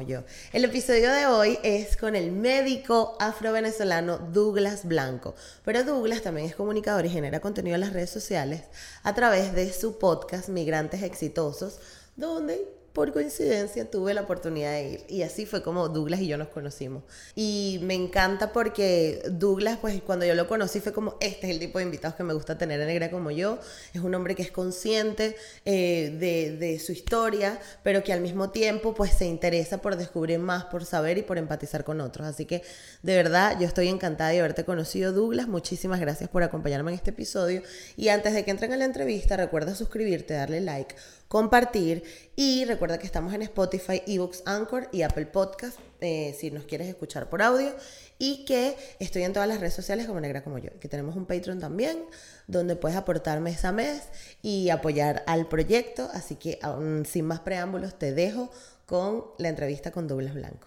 yo. El episodio de hoy es con el médico afro-venezolano Douglas Blanco. Pero Douglas también es comunicador y genera contenido en las redes sociales a través de su podcast Migrantes Exitosos, donde por coincidencia tuve la oportunidad de ir y así fue como Douglas y yo nos conocimos. Y me encanta porque Douglas, pues cuando yo lo conocí fue como, este es el tipo de invitados que me gusta tener en negra como yo. Es un hombre que es consciente eh, de, de, su historia, pero que al mismo tiempo pues se interesa por descubrir más, por saber y por empatizar con otros. Así que de verdad yo estoy encantada de haberte conocido Douglas. Muchísimas gracias por acompañarme en este episodio. Y antes de que entren a la entrevista, recuerda suscribirte, darle like compartir. Y recuerda que estamos en Spotify, eBooks, Anchor y Apple Podcast eh, si nos quieres escuchar por audio. Y que estoy en todas las redes sociales como Negra como yo, que tenemos un Patreon también donde puedes aportar mes a mes y apoyar al proyecto, así que sin más preámbulos te dejo con la entrevista con Douglas Blanco.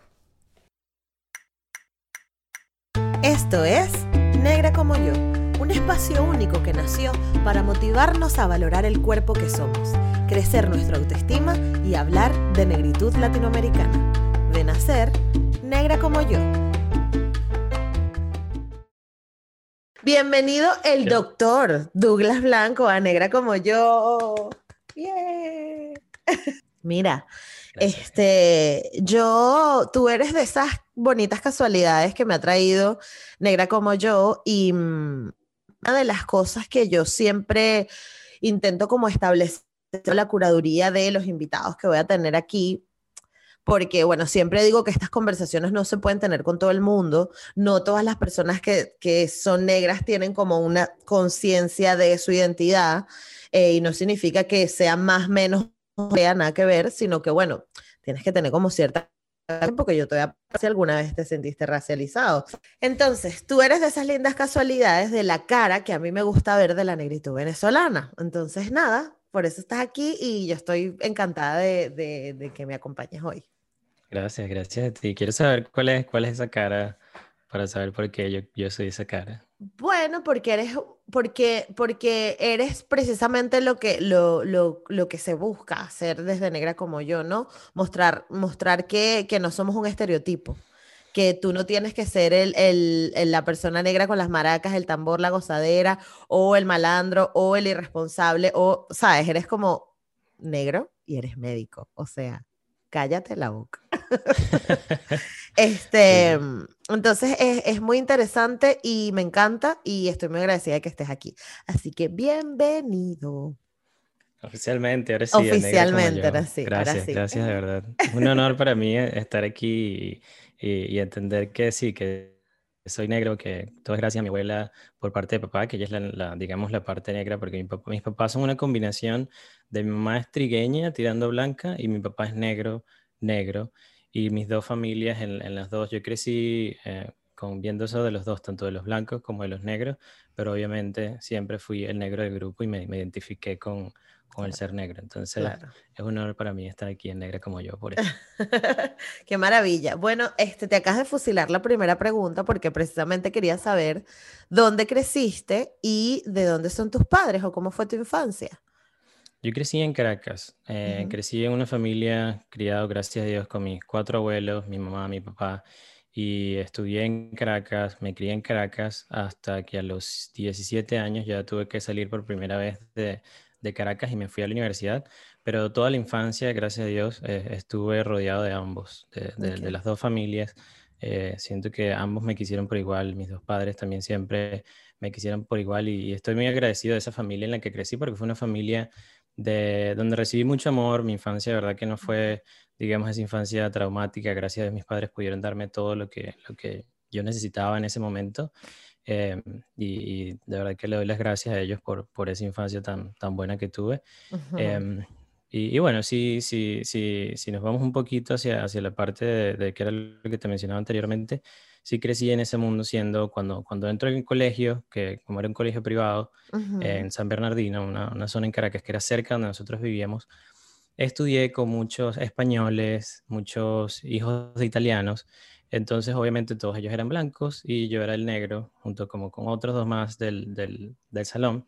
Esto es Negra como yo, un espacio único que nació para motivarnos a valorar el cuerpo que somos crecer nuestra autoestima y hablar de negritud latinoamericana. De nacer, negra como yo. Bienvenido el doctor Douglas Blanco a Negra como yo. Mira, este, yo, tú eres de esas bonitas casualidades que me ha traído Negra como yo y mm, una de las cosas que yo siempre intento como establecer la curaduría de los invitados que voy a tener aquí, porque, bueno, siempre digo que estas conversaciones no se pueden tener con todo el mundo, no todas las personas que, que son negras tienen como una conciencia de su identidad, eh, y no significa que sea más, menos, no tenga nada que ver, sino que, bueno, tienes que tener como cierta porque yo todavía si alguna vez te sentiste racializado. Entonces, tú eres de esas lindas casualidades de la cara que a mí me gusta ver de la negritud venezolana. Entonces, nada, por eso estás aquí y yo estoy encantada de, de, que me acompañes hoy. Gracias, gracias a ti. Quiero saber cuál es, cuál es esa cara para saber por qué yo, yo soy esa cara. Bueno, porque eres, porque, porque eres precisamente lo que, lo, lo, lo, que se busca hacer desde negra como yo, ¿no? Mostrar, mostrar que, que no somos un estereotipo que tú no tienes que ser el, el, la persona negra con las maracas, el tambor, la gozadera, o el malandro, o el irresponsable, o, sabes, eres como negro y eres médico, o sea, cállate la boca. este, entonces es, es, muy interesante y me encanta y estoy muy agradecida de que estés aquí. Así que bienvenido. Oficialmente, ahora sí. Oficialmente, ahora sí. Gracias, gracias de verdad. Un honor para mí estar aquí y, entender que sí, que soy negro, que todo es gracias a mi abuela por parte de papá, que ella es la, digamos, la parte negra, porque mis papás son una combinación de mi mamá es trigueña, tirando blanca, y mi papá es negro, negro. Y mis dos familias, en, las dos, yo crecí eh, con, viendo eso de los dos, tanto de los blancos como de los negros, pero obviamente siempre fui el negro del grupo y me identifiqué con, con el ser negro. Entonces, es un honor para mí estar aquí en Negra como yo, por eso. Qué maravilla. Bueno, este, te acabas de fusilar la primera pregunta porque precisamente quería saber dónde creciste y de dónde son tus padres o cómo fue tu infancia. Yo crecí en Caracas. Eh, crecí en una familia criado, gracias a Dios, con mis cuatro abuelos, mi mamá, mi papá. Y estudié en Caracas, me crié en Caracas hasta que a los 17 años ya tuve que salir por primera vez de, de Caracas y me fui a la universidad, pero toda la infancia, gracias a Dios, eh, estuve rodeado de ambos, de, las dos familias. Eh, siento que ambos me quisieron por igual, mis dos padres también siempre me quisieron por igual y, estoy muy agradecido de esa familia en la que crecí porque fue una familia de donde recibí mucho amor, mi infancia, de verdad que no fue, digamos, esa infancia traumática, gracias a mis padres pudieron darme todo lo que, lo que yo necesitaba en ese momento Em, y, de verdad que le doy las gracias a ellos por, por esa infancia tan, tan buena que tuve. Em, y, bueno, si, sí, sí, si nos vamos un poquito hacia, hacia la parte de, que era lo que te mencionaba anteriormente, sí crecí en ese mundo siendo, cuando, cuando entro en el colegio, que como era un colegio privado, en San Bernardino, una, una, zona en Caracas que era cerca donde nosotros vivíamos, estudié con muchos españoles, muchos hijos de italianos, entonces obviamente todos ellos eran blancos y yo era el negro, junto como con otros dos más del, del, del salón.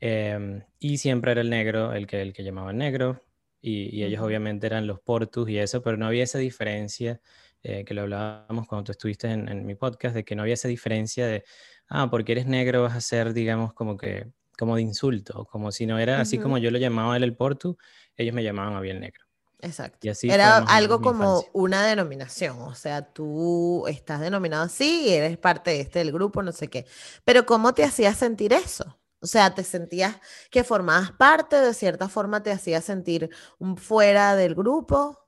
Em, y siempre era el negro el que, el que llamaban negro, y, y ellos obviamente eran los portus y eso, pero no había esa diferencia eh, que lo hablábamos cuando tú estuviste en, en, mi podcast, de que no había esa diferencia de, ah, porque eres negro vas a ser, digamos, como que, como de insulto, como si no era así como yo lo llamaba él el portu, ellos me llamaban a bien negro. Exacto. Y así Era algo como una denominación, o sea, tú estás denominado así y eres parte de este del grupo, no sé qué. Pero ¿cómo te hacías sentir eso? O sea, ¿te sentías que formabas parte, de cierta forma te hacía sentir fuera del grupo?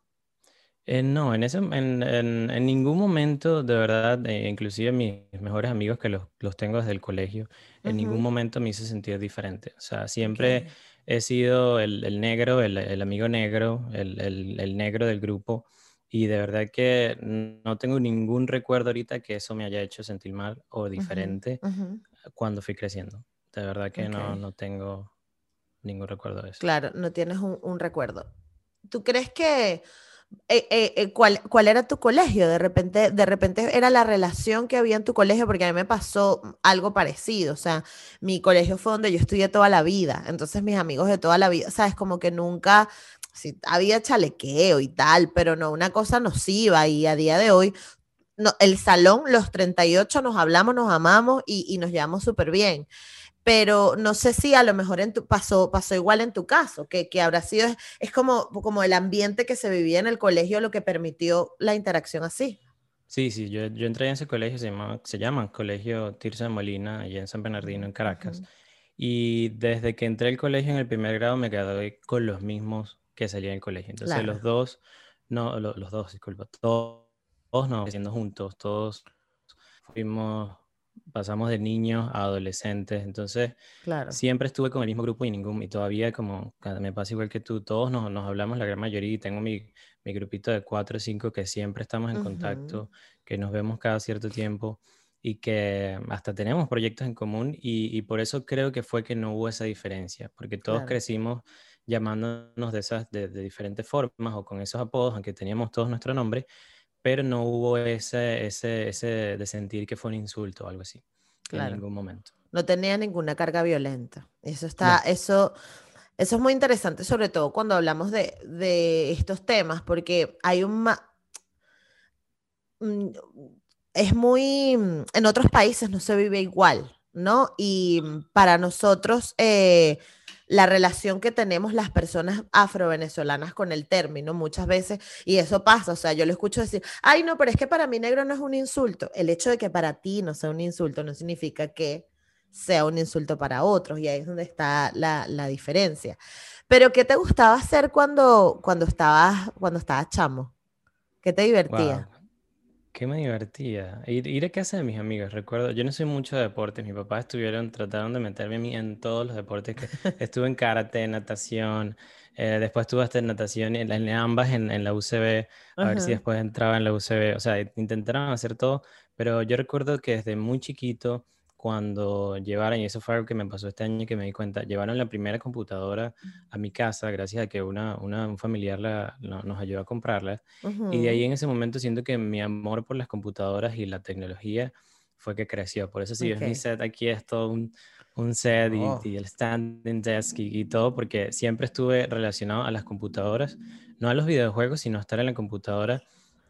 Eh, no, en, ese, en, en, ningún momento, de verdad, eh, inclusive mis mejores amigos que los, los tengo desde el colegio, en ningún momento me hice sentir diferente. O sea, siempre he sido el, el negro, el, el, amigo negro, el, el, negro del grupo. Y de verdad que no tengo ningún recuerdo ahorita que eso me haya hecho sentir mal o diferente cuando fui creciendo. De verdad que no, no tengo ningún recuerdo de eso. Claro, no tienes un, un recuerdo. ¿Tú crees que eh, eh, eh, ¿cuál, ¿cuál, era tu colegio? De repente, de repente era la relación que había en tu colegio, porque a mí me pasó algo parecido. O sea, mi colegio fue donde yo estudié toda la vida. Entonces, mis amigos de toda la vida, ¿sabes? Como que nunca, sí, había chalequeo y tal, pero no una cosa nociva. Y a día de hoy, no, el salón, los 38 nos hablamos, nos amamos y, y nos llevamos súper bien pero no sé si a lo mejor en tu, pasó, pasó igual en tu caso, que, que habrá sido, es, como, como el ambiente que se vivía en el colegio lo que permitió la interacción así. Sí, sí, yo, yo entré en ese colegio, se llama, se llama Colegio Tirsa de Molina, allá en San Bernardino, en Caracas. Y desde que entré al colegio en el primer grado me quedé con los mismos que salían del colegio. Entonces los dos, no, los, dos, disculpa, todos, todos nos haciendo juntos, todos fuimos pasamos de niños a adolescentes, entonces claro. siempre estuve con el mismo grupo y ningún, y todavía como me pasa igual que tú, todos nos, nos hablamos la gran mayoría y tengo mi, mi, grupito de cuatro o cinco que siempre estamos en contacto, que nos vemos cada cierto tiempo y que hasta tenemos proyectos en común y, y, por eso creo que fue que no hubo esa diferencia, porque todos crecimos llamándonos de esas de, de diferentes formas o con esos apodos, aunque teníamos todos nuestro nombre, pero no hubo ese, ese, ese de sentir que fue un insulto o algo así. En ningún momento. No tenía ninguna carga violenta. Eso está, eso, eso es muy interesante, sobre todo cuando hablamos de, de estos temas, porque hay un mm, es muy en otros países no se vive igual, ¿no? Y para nosotros eh, la relación que tenemos las personas afro-venezolanas con el término muchas veces, y eso pasa, o sea, yo lo escucho decir, ay, no, pero es que para mí negro no es un insulto. El hecho de que para ti no sea un insulto no significa que sea un insulto para otros, y ahí es donde está la, la diferencia. Pero, ¿qué te gustaba hacer cuando, cuando, estabas, cuando estabas chamo? ¿Qué te divertía? Qué me divertía. Ir, ir, a casa de mis amigos. Recuerdo, yo no soy mucho de deportes. Mis papás estuvieron, trataron de meterme a mí en todos los deportes. que Estuve en karate, natación. Eh, después estuve hasta en natación, en, en ambas en, en, la UCB. A ver si después entraba en la UCB. O sea, intentaron hacer todo. Pero yo recuerdo que desde muy chiquito cuando llevaron, y eso fue algo que me pasó este año que me di cuenta, llevaron la primera computadora a mi casa gracias a que una, una un familiar la, nos ayudó a comprarla. Y de ahí en ese momento siento que mi amor por las computadoras y la tecnología fue que creció. Por eso si ves mi set aquí es todo un, un set y, oh. y, el standing desk y, y, todo, porque siempre estuve relacionado a las computadoras, no a los videojuegos, sino a estar en la computadora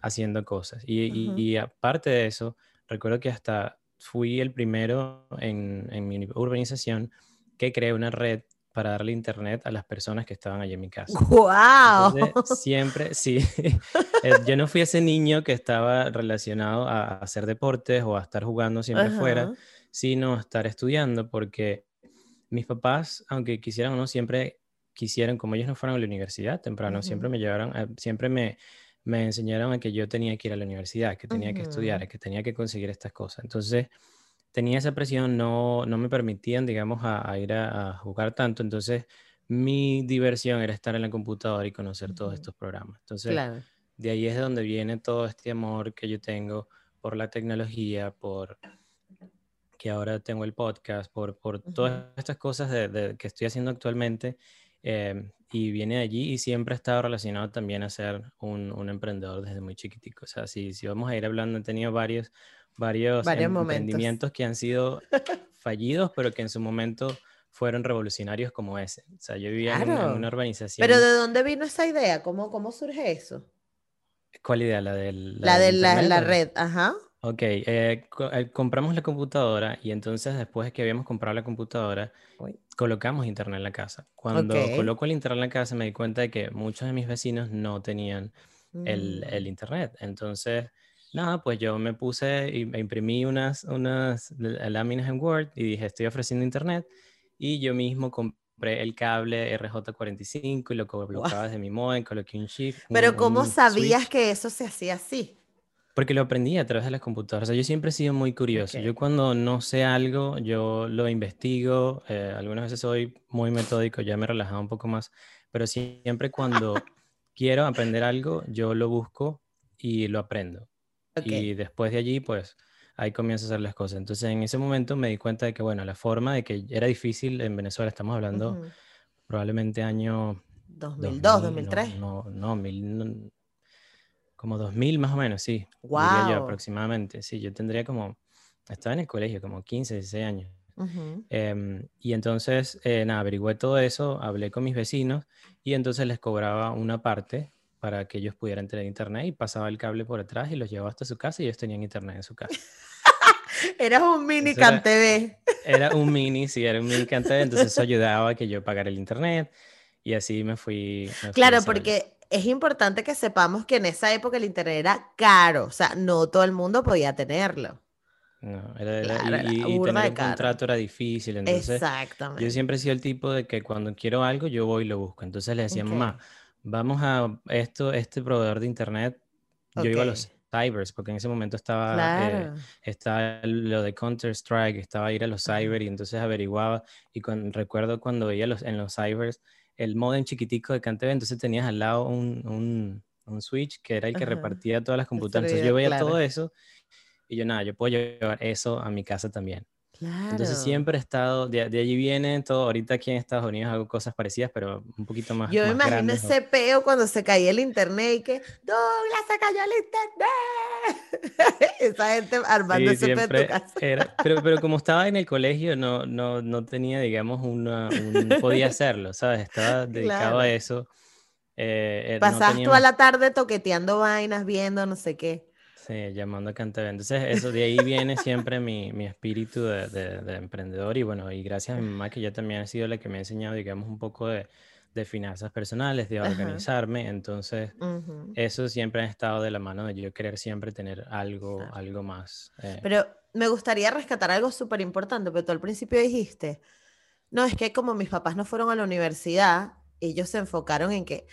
haciendo cosas. Y, y aparte de eso, recuerdo que hasta fui el primero en, en, mi urbanización que creé una red para darle internet a las personas que estaban allí en mi casa. ¡Wow! siempre, sí. Eh, yo no fui ese niño que estaba relacionado a, hacer deportes o a estar jugando siempre fuera, sino a estar estudiando, porque mis papás, aunque quisieran o no, siempre quisieron, como ellos no fueron a la universidad temprano, siempre me llevaron, a, siempre me, me enseñaron a que yo tenía que ir a la universidad, que tenía que estudiar, que tenía que conseguir estas cosas. Entonces, tenía esa presión, no, no me permitían, digamos, a, ir a, jugar tanto. Entonces, mi diversión era estar en la computadora y conocer todos estos programas. Entonces, de ahí es de donde viene todo este amor que yo tengo por la tecnología, por que ahora tengo el podcast, por, por todas estas cosas de, que estoy haciendo actualmente. Em, y viene de allí y siempre he estado relacionado también a ser un, un emprendedor desde muy chiquitico. O sea, si, si vamos a ir hablando, he tenido varios varios, em, emprendimientos que han sido fallidos, pero que en su momento fueron revolucionarios como ese. O sea, yo vivía en, una, urbanización. Pero ¿de dónde vino esa idea? ¿Cómo, cómo surge eso? ¿Cuál idea? La, del, la, de la, red, ajá. Ok, eh, eh, compramos la computadora y entonces después de que habíamos comprado la computadora, colocamos internet en la casa. Cuando coloco el internet en la casa me di cuenta de que muchos de mis vecinos no tenían el, el, mm. internet. Entonces Nada, pues yo me puse y me imprimí unas, unas láminas en Word y dije, estoy ofreciendo internet. Y yo mismo compré el cable RJ45 y lo colocaba desde mi modem, coloqué un chip. Pero ¿cómo sabías que eso se hacía así? Porque lo aprendí a través de las computadoras. O sea, yo siempre he sido muy curioso. Yo cuando no sé algo, yo lo investigo. Eh, algunas veces soy muy metódico, ya me he relajado un poco más. Pero siempre cuando quiero aprender algo, yo lo busco y lo aprendo. Y después de allí, pues ahí comienzo a hacer las cosas. Entonces en ese momento me di cuenta de que, bueno, la forma de que era difícil en Venezuela, estamos hablando probablemente año... 2002, 2003. No, no, mil, como 2000 más o menos, sí. Wow. yo aproximadamente. Sí, yo tendría como, estaba en el colegio, como 15, 16 años. Em, y entonces, eh, nada, averigüé todo eso, hablé con mis vecinos y entonces les cobraba una parte para que ellos pudieran tener internet y pasaba el cable por atrás y los llevaba hasta su casa y ellos tenían internet en su casa. Eras un mini CanTV. Era, un mini, sí, era un mini CanTV, entonces eso ayudaba a que yo pagara el internet y así me fui. claro, porque es importante que sepamos que en esa época el internet era caro, o sea, no todo el mundo podía tenerlo. No, era, y, tener un contrato era difícil. Entonces, Exactamente. Yo siempre he sido el tipo de que cuando quiero algo, yo voy y lo busco. Entonces le decía, mamá, vamos a esto, este proveedor de internet. Yo iba a los cybers, porque en ese momento estaba, eh, estaba lo de Counter-Strike, estaba ir a los cyber y entonces averiguaba. Y recuerdo cuando veía los, en los cybers el modem chiquitico de CanTV, entonces tenías al lado un, un, switch que era el que repartía todas las computadoras. Entonces yo veía todo eso y yo, nada, yo puedo llevar eso a mi casa también. Entonces siempre he estado, de, allí viene todo, ahorita aquí en Estados Unidos hago cosas parecidas, pero un poquito más. Yo me imagino ese peo cuando se caía el internet y que, Douglas, se cayó el internet. Esa gente armando ese peo en tu casa. Era, pero, pero como estaba en el colegio, no, no, no tenía, digamos, una, un, podía hacerlo, ¿sabes? Estaba dedicado a eso. Eh, eh Pasas tú a la tarde toqueteando vainas, viendo no sé qué. Sí, llamando a Canteve. Entonces, eso de ahí viene siempre mi, mi espíritu de, de, emprendedor. Y bueno, y gracias a mi mamá, que ya también ha sido la que me ha enseñado, digamos, un poco de, de finanzas personales, de organizarme. Entonces, eso siempre ha estado de la mano de yo querer siempre tener algo, algo más. Eh. Pero me gustaría rescatar algo súper importante, porque tú al principio dijiste, no, es que como mis papás no fueron a la universidad, ellos se enfocaron en que...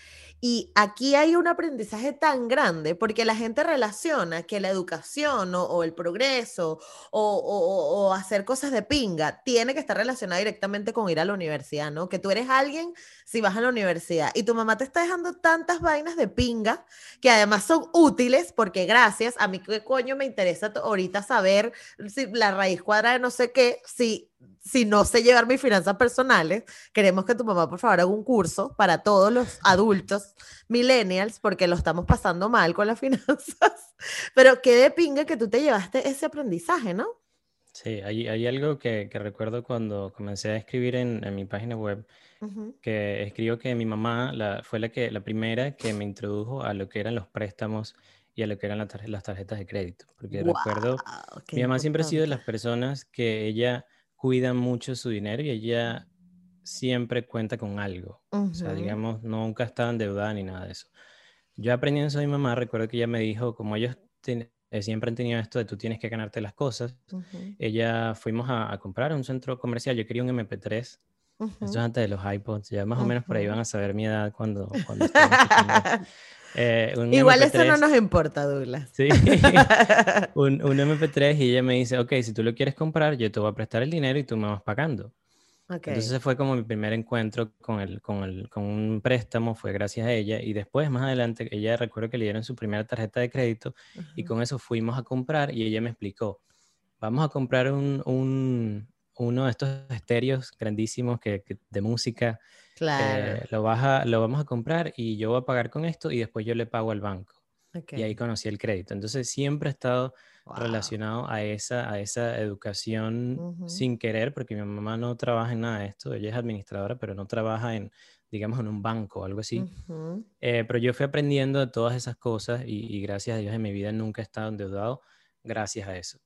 Y aquí hay un aprendizaje tan grande porque la gente relaciona que la educación o, el progreso o, hacer cosas de pinga tiene que estar relacionada directamente con ir a la universidad, ¿no? Que tú eres alguien si vas a la universidad y tu mamá te está dejando tantas vainas de pinga que además son útiles porque gracias, a mí qué coño me interesa ahorita saber si la raíz cuadrada de no sé qué, si si no sé llevar mis finanzas personales, queremos que tu mamá, por favor, haga un curso para todos los adultos millennials, porque lo estamos pasando mal con las finanzas. Pero qué de pinga que tú te llevaste ese aprendizaje, ¿no? Sí, hay, hay algo que, que, recuerdo cuando comencé a escribir en, en mi página web, que escribo que mi mamá la, fue la, que, la primera que me introdujo a lo que eran los préstamos y a lo que eran las tarjetas de crédito. Porque recuerdo, mi mamá siempre ha sido de las personas que ella cuida mucho su dinero y ella siempre cuenta con algo. O sea, digamos, nunca estaba endeudada ni nada de eso. Yo aprendiendo eso de mi mamá, recuerdo que ella me dijo, como ellos eh, siempre han tenido esto de tú tienes que ganarte las cosas, ella fuimos a, comprar un centro comercial, yo quería un MP3, esto es antes de los iPods, ya más o menos por ahí van a saber mi edad cuando, cuando Eh, Igual eso no nos importa, Douglas. Sí, un, un, MP3 y ella me dice, ok, si tú lo quieres comprar, yo te voy a prestar el dinero y tú me vas pagando. Okay. Entonces fue como mi primer encuentro con, el, con, el, con un préstamo, fue gracias a ella. Y después, más adelante, ella recuerdo que le dieron su primera tarjeta de crédito y con eso fuimos a comprar y ella me explicó, vamos a comprar un, un uno de estos estéreos grandísimos que, de música. Claro. Eh, lo, vas lo vamos a comprar y yo voy a pagar con esto y después yo le pago al banco. Y ahí conocí el crédito. Entonces siempre he estado relacionado a esa, a esa educación sin querer, porque mi mamá no trabaja en nada de esto. Ella es administradora, pero no trabaja en, digamos, en un banco o algo así. Eh, pero yo fui aprendiendo de todas esas cosas y, gracias a Dios en mi vida nunca he estado endeudado gracias a eso.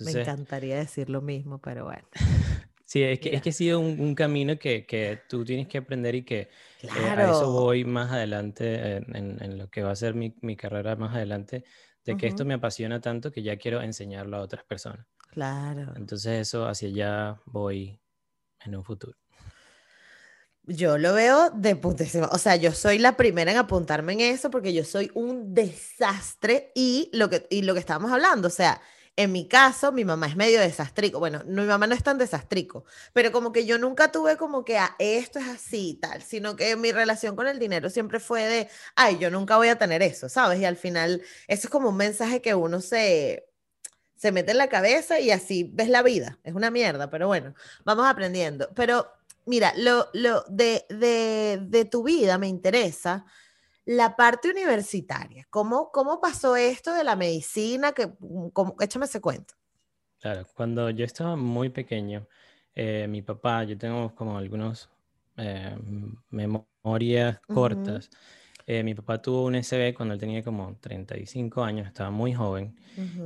Me encantaría decir lo mismo, pero bueno. Sí, es que, es que ha sido un, camino que, que, tú tienes que aprender y que eh, a eso voy más adelante en, en, lo que va a ser mi, mi carrera más adelante, de que esto me apasiona tanto que ya quiero enseñarlo a otras personas. Claro. Entonces eso hacia allá voy en un futuro. Yo lo veo de putísimo. O sea, yo soy la primera en apuntarme en eso porque yo soy un desastre y lo que, y lo que estábamos hablando, o sea, en mi caso, mi mamá es medio desastrico. Bueno, mi mamá no es tan desastrico, pero como que yo nunca tuve como que esto es así tal, sino que mi relación con el dinero siempre fue de, ay, yo nunca voy a tener eso, ¿sabes? Y al final, eso es como un mensaje que uno se, se mete en la cabeza y así ves la vida. Es una mierda, pero bueno, vamos aprendiendo. Pero mira, lo, lo de, de, de tu vida me interesa la parte universitaria, ¿cómo, cómo pasó esto de la medicina? Que, mm, cómo, échame ese cuento. Claro, cuando yo estaba muy pequeño, eh, mi papá, yo tengo como algunos eh, memorias cortas. Eh, mi papá tuvo un SB cuando él tenía como 35 años, estaba muy joven,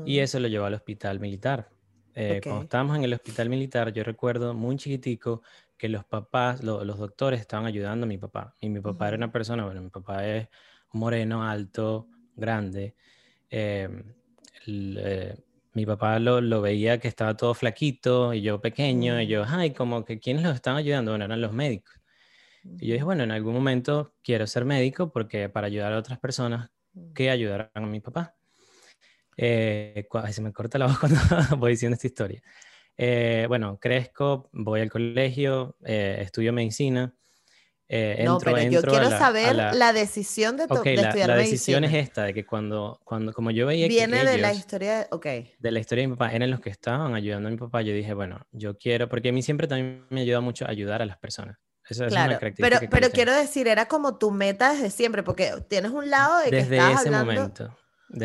y eso lo llevó al hospital militar. Cuando estábamos en el hospital militar, yo recuerdo muy chiquitico que los papás, los doctores estaban ayudando a mi papá. Y mi papá era una persona, bueno, mi papá es moreno, alto, grande. Em, eh, mi papá lo, lo, veía que estaba todo flaquito y yo pequeño, y yo, ay, como que ¿quiénes los estaban ayudando? Bueno, eran los médicos. Y yo dije, bueno, en algún momento quiero ser médico porque para ayudar a otras personas que ayudaran a mi papá. Eh, se me corta la voz cuando voy diciendo esta historia. Eh, bueno, crezco, voy al colegio, eh, estudio medicina. Eh, no, pero yo quiero saber la... decisión de, okay, de estudiar la, la decisión es esta, de que cuando, cuando como yo veía Viene que de la historia, ok. De la historia de mi papá, eran los que estaban ayudando a mi papá, yo dije, bueno, yo quiero, porque a mí siempre también me ayuda mucho ayudar a las personas. Eso claro, es una característica pero, pero quiero decir, era como tu meta desde siempre, porque tienes un lado de que desde ese momento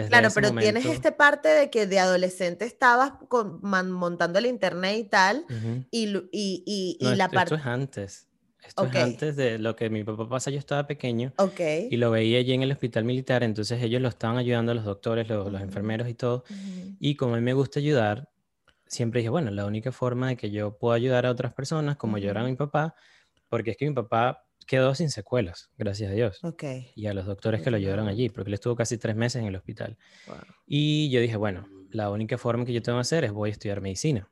claro, pero tienes esta parte de que de adolescente estabas montando el internet y tal, y, y, y, la parte... Esto es antes. Esto es antes de lo que mi papá pasa. Yo estaba pequeño y lo veía allí en el hospital militar, entonces ellos lo estaban ayudando, los doctores, los, los enfermeros y todo. Y como a mí me gusta ayudar, siempre dije, bueno, la única forma de que yo pueda ayudar a otras personas, como yo era mi papá, porque es que mi papá quedó sin secuelas, gracias a Dios. Okay. Y a los doctores que lo llevaron allí, porque él estuvo casi tres meses en el hospital. Y yo dije, bueno, la única forma que yo tengo que hacer es voy a estudiar medicina.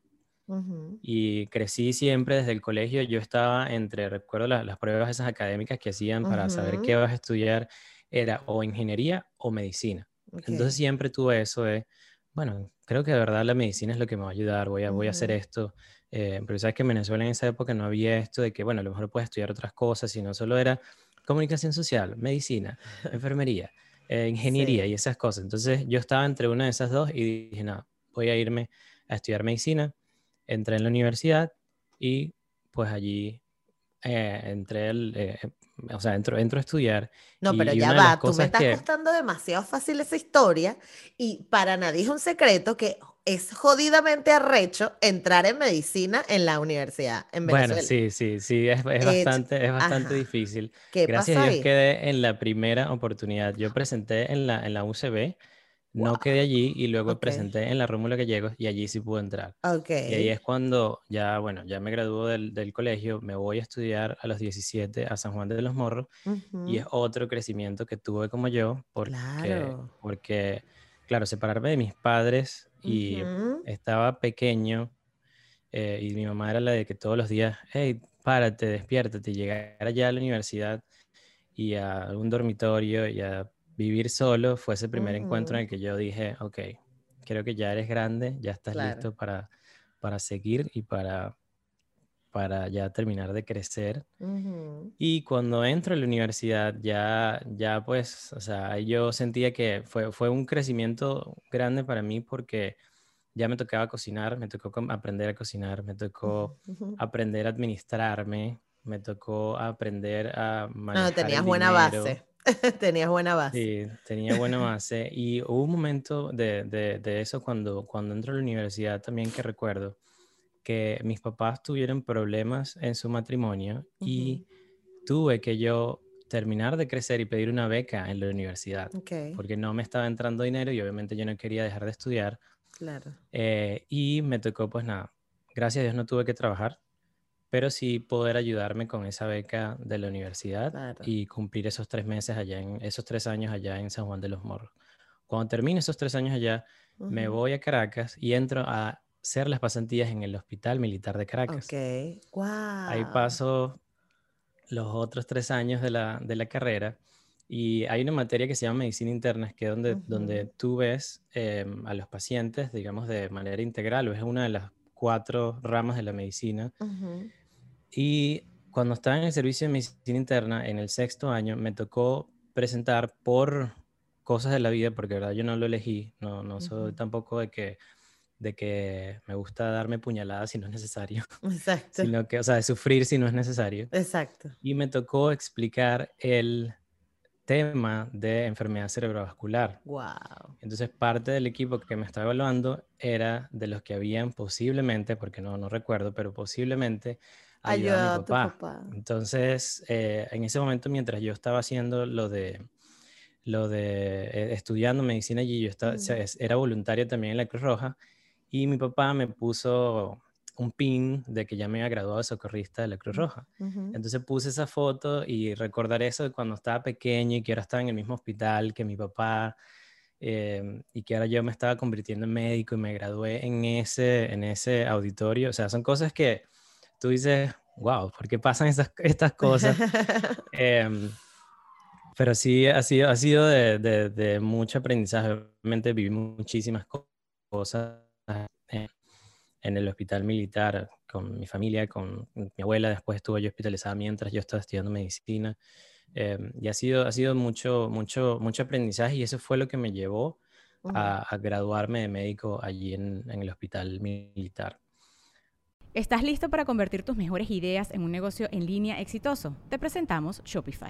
Y crecí siempre desde el colegio. Yo estaba entre, recuerdo las, pruebas esas académicas que hacían para saber qué vas a estudiar, era o ingeniería o medicina. Entonces siempre tuve eso de, bueno, creo que de verdad la medicina es lo que me va a ayudar, voy a, voy a hacer esto. Eh, pero sabes que en Venezuela en esa época no había esto de que, bueno, a lo mejor puedes estudiar otras cosas, sino solo era comunicación social, medicina, enfermería, eh, ingeniería y esas cosas. Entonces yo estaba entre una de esas dos y dije, no, voy a irme a estudiar medicina. Entré en la universidad y pues allí eh, entré, el, o sea, entro, entro a estudiar. No, pero ya va, tú me estás costando demasiado fácil esa historia y para nadie es un secreto que es jodidamente arrecho entrar en medicina en la universidad en Venezuela. Bueno, sí, sí, sí, es, es bastante, es bastante difícil. Gracias a Dios quedé en la primera oportunidad. Yo presenté en la, en la UCB, no quedé allí y luego presenté en la Rómulo Gallegos y allí sí pude entrar. Okay. Y ahí es cuando ya, bueno, ya me graduó del, del, colegio, me voy a estudiar a los 17 a San Juan de los Morros y es otro crecimiento que tuve como yo porque, claro. porque, claro, separarme de mis padres y estaba pequeño eh, y mi mamá era la de que todos los días, hey, párate, despiértate, llegar allá a la universidad y a un dormitorio y a vivir solo, fue ese primer encuentro en el que yo dije, ok, creo que ya eres grande, ya estás listo para, para seguir y para, para ya terminar de crecer. Y cuando entro a la universidad, ya, ya pues, o sea, yo sentía que fue, fue un crecimiento grande para mí porque ya me tocaba cocinar, me tocó aprender a cocinar, me tocó aprender a administrarme, me tocó aprender a manejar. No, tenías buena base. tenías buena base. Sí, tenía buena base. Y hubo un momento de, de, de, eso cuando, cuando entro a la universidad también que recuerdo que mis papás tuvieron problemas en su matrimonio y tuve que yo terminar de crecer y pedir una beca en la universidad. Porque no me estaba entrando dinero y obviamente yo no quería dejar de estudiar. Claro. Eh, y me tocó, pues nada, gracias a Dios no tuve que trabajar pero sí poder ayudarme con esa beca de la universidad y cumplir esos tres meses allá, en, esos tres años allá en San Juan de los Morros. Cuando termine esos tres años allá, me voy a Caracas y entro a hacer las pasantías en el Hospital Militar de Caracas. Ok, wow. Ahí paso los otros tres años de la, de la carrera y hay una materia que se llama medicina interna, que es donde, donde tú ves em, a los pacientes, digamos, de manera integral, o es una de las cuatro ramas de la medicina. Y cuando estaba en el servicio de medicina interna, en el sexto año, me tocó presentar por cosas de la vida, porque verdad yo no lo elegí, no, no soy tampoco de que, de que me gusta darme puñaladas si no es necesario. Exacto. Sino que, o sea, de sufrir si no es necesario. Exacto. Y me tocó explicar el tema de enfermedad cerebrovascular. Wow. Entonces, parte del equipo que me estaba evaluando era de los que habían posiblemente, porque no, no recuerdo, pero posiblemente ayudado a mi papá. Entonces, eh, en ese momento, mientras yo estaba haciendo lo de lo de eh, estudiando medicina allí, yo estaba, era voluntario también en la Cruz Roja y mi papá me puso un pin de que ya me había graduado de socorrista de la Cruz Roja. Entonces puse esa foto y recordar eso de cuando estaba pequeño y que ahora estaba en el mismo hospital que mi papá em, y que ahora yo me estaba convirtiendo en médico y me gradué en ese, en ese auditorio. O sea, son cosas que tú dices, wow, ¿por qué pasan estas, estas cosas? Em, pero sí, ha sido, ha sido de, de, de mucho aprendizaje. Realmente viví muchísimas cosas en el hospital militar con mi familia, con mi abuela. Después estuve yo hospitalizada mientras yo estaba estudiando medicina. Em, y ha sido, ha sido mucho, mucho, mucho aprendizaje y eso fue lo que me llevó a, graduarme de médico allí en, en el hospital militar. ¿Estás listo para convertir tus mejores ideas en un negocio en línea exitoso? Te presentamos Shopify.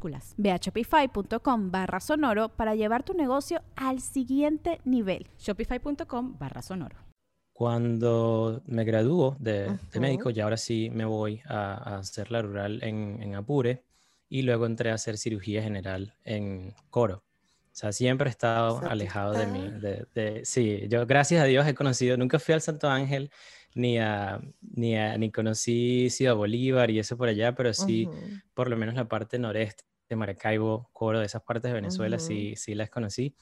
Ve a shopify.com barra sonoro para llevar tu negocio al siguiente nivel. Shopify.com barra sonoro. Cuando me graduó de, médico, y ahora sí me voy a, hacer la rural en, Apure y luego entré a hacer cirugía general en Coro. O sea, siempre he estado alejado de mí. De, sí, yo gracias a Dios he conocido, nunca fui al Santo Ángel, ni, a, ni, ni conocí Ciudad Bolívar y eso por allá, pero sí, por lo menos la parte noreste de Maracaibo, Coro, de esas partes de Venezuela, sí, sí las conocí.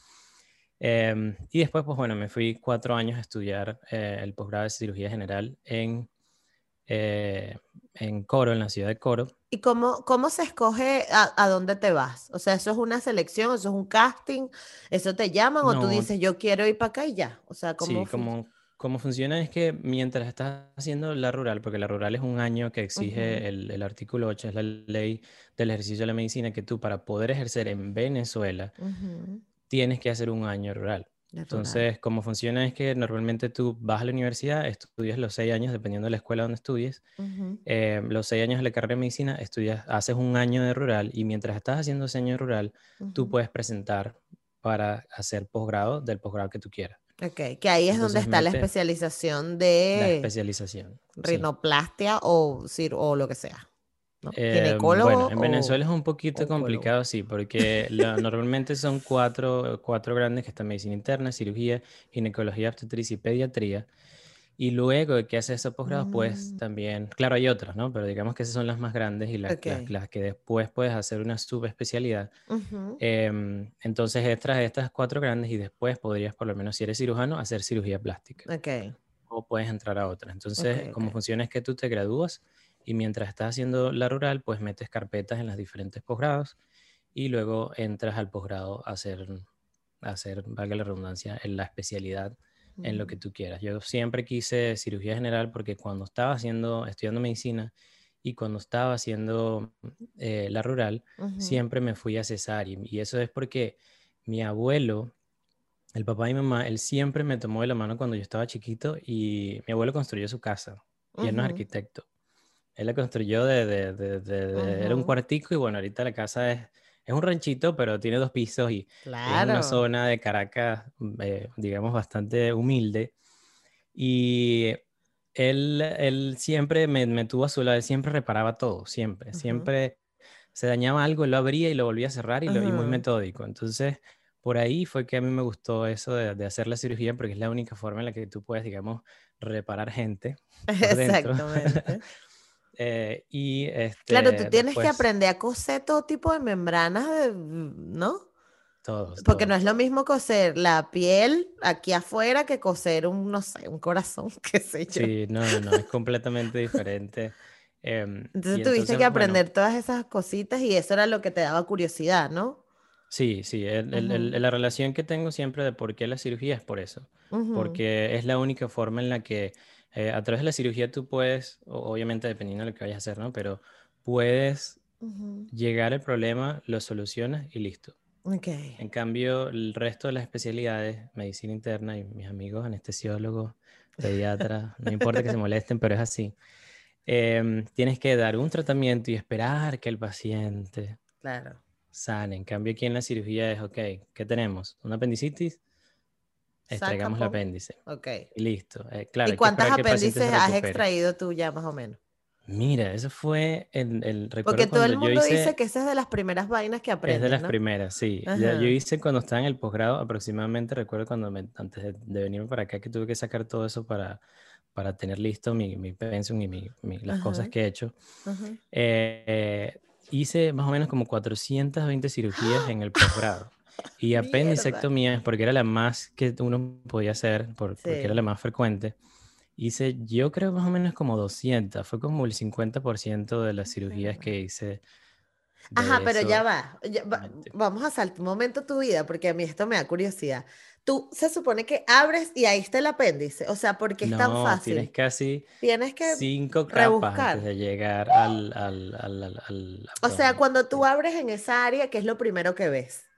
Em, y después, pues bueno, me fui cuatro años a estudiar eh, el posgrado de cirugía general en, eh, en Coro, en la ciudad de Coro. ¿Y cómo, cómo se escoge a, dónde te vas? O sea, ¿eso es una selección, eso es un casting? ¿Eso te llaman o tú dices, yo quiero ir para acá y ya? O sea, ¿cómo sí, como, cómo funciona es que mientras estás haciendo la rural, porque la rural es un año que exige el, el, artículo 8, es la ley del ejercicio de la medicina, que tú para poder ejercer en Venezuela tienes que hacer un año rural. Entonces, cómo funciona es que normalmente tú vas a la universidad, estudias los seis años, dependiendo de la escuela donde estudies. Eh, los seis años de la carrera de medicina, estudias, haces un año de rural y mientras estás haciendo ese año de rural, tú puedes presentar para hacer posgrado del posgrado que tú quieras. Ok, que ahí es donde está la especialización de... La especialización. Rinoplastia o, o lo que sea. Eh, bueno, en Venezuela es un poquito complicado, sí, porque normalmente son cuatro, cuatro grandes que están medicina interna, cirugía, ginecología, obstetricia y pediatría. Y luego de que haces esos posgrados, pues mm. también, claro, hay otras, ¿no? Pero digamos que esas son las más grandes y las, las, que después puedes hacer una subespecialidad. Em, entonces, extras estas cuatro grandes y después podrías, por lo menos si eres cirujano, hacer cirugía plástica. Ok. O puedes entrar a otras. Entonces, como funciona es que tú te gradúas y mientras estás haciendo la rural, pues metes carpetas en los diferentes posgrados y luego entras al posgrado a hacer, a hacer, valga la redundancia, en la especialidad en lo que tú quieras. Yo siempre quise cirugía general porque cuando estaba haciendo, estudiando medicina y cuando estaba haciendo eh, la rural, siempre me fui a cesárea. Y eso es porque mi abuelo, el papá y mi mamá, él siempre me tomó de la mano cuando yo estaba chiquito y mi abuelo construyó su casa y él no es arquitecto. Él la construyó de, de, de, era un cuartico y bueno, ahorita la casa es, es un ranchito, pero tiene dos pisos y es una zona de Caracas, eh, digamos, bastante humilde. Y él, él siempre me, me, tuvo a su lado, él siempre reparaba todo, siempre, siempre se dañaba algo, lo abría y lo volvía a cerrar y, lo, y muy metódico. Entonces, por ahí fue que a mí me gustó eso de, de, hacer la cirugía porque es la única forma en la que tú puedes, digamos, reparar gente. Exactamente. Eh, y este, claro, tú tienes que aprender a coser todo tipo de membranas, ¿no? Todos. Porque no es lo mismo coser la piel aquí afuera que coser un, no sé, un corazón, qué sé yo. Sí, no, no, es completamente diferente. Em, entonces tuviste que aprender todas esas cositas y eso era lo que te daba curiosidad, ¿no? Sí, sí, la relación que tengo siempre de por qué la cirugía es por eso, porque es la única forma en la que eh, a través de la cirugía tú puedes, obviamente dependiendo de lo que vayas a hacer, ¿no? Pero puedes llegar al problema, lo solucionas y listo. Okay. En cambio, el resto de las especialidades, medicina interna y mis amigos anestesiólogos, pediatras, no importa que se molesten, pero es así. Em, tienes que dar un tratamiento y esperar que el paciente claro. sane. En cambio, aquí en la cirugía es, ok, ¿qué tenemos? ¿Una apendicitis? Extraigamos el apéndice. Ok. Y listo. Eh, claro, ¿Y cuántas apéndices has extraído tú ya más o menos? Mira, eso fue el, el Porque todo el mundo dice que esa es de las primeras vainas que aprendes. Es de las primeras, sí. yo hice cuando estaba en el posgrado, aproximadamente, recuerdo cuando me, antes de, venirme para acá, que tuve que sacar todo eso para, para tener listo mi, mi pensum y mi, las cosas que he hecho. Eh, hice más o menos como 420 cirugías en el posgrado. Y apendicectomía, porque era la más que uno podía hacer, porque era la más frecuente, hice yo creo más o menos como 200, fue como el 50% de las cirugías que hice. Ajá, pero ya va, vamos a saltar un momento tu vida, porque a mí esto me da curiosidad. Tú se supone que abres y ahí está el apéndice, o sea, porque es tan fácil. Tienes casi tienes que cinco capas antes de llegar al, al, al, O sea, cuando tú abres en esa área, ¿qué es lo primero que ves?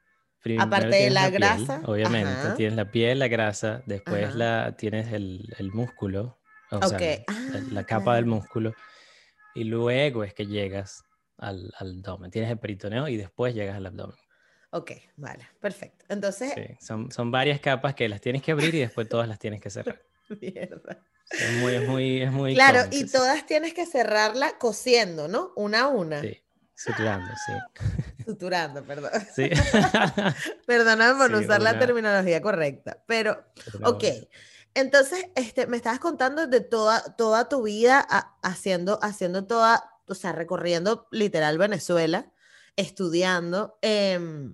Aparte de la, grasa. obviamente, tienes la piel, la grasa, después la, tienes el, el músculo, o sea, la, ah, capa del músculo, y luego es que llegas al, al, abdomen. Tienes el peritoneo y después llegas al abdomen. Ok, vale, perfecto. Entonces... Sí, son, son varias capas que las tienes que abrir y después todas las tienes que cerrar. Mierda. Es muy, es muy, es muy Claro, y todas tienes que cerrarla cosiendo, ¿no? Una a una. Sí, suturando, sí. Suturando, perdón. Sí. Perdóname por no usar la terminología correcta. Pero, ok. Entonces, este, me estabas contando de toda, toda tu vida haciendo, haciendo toda, o sea, recorriendo literal Venezuela, estudiando. Eh,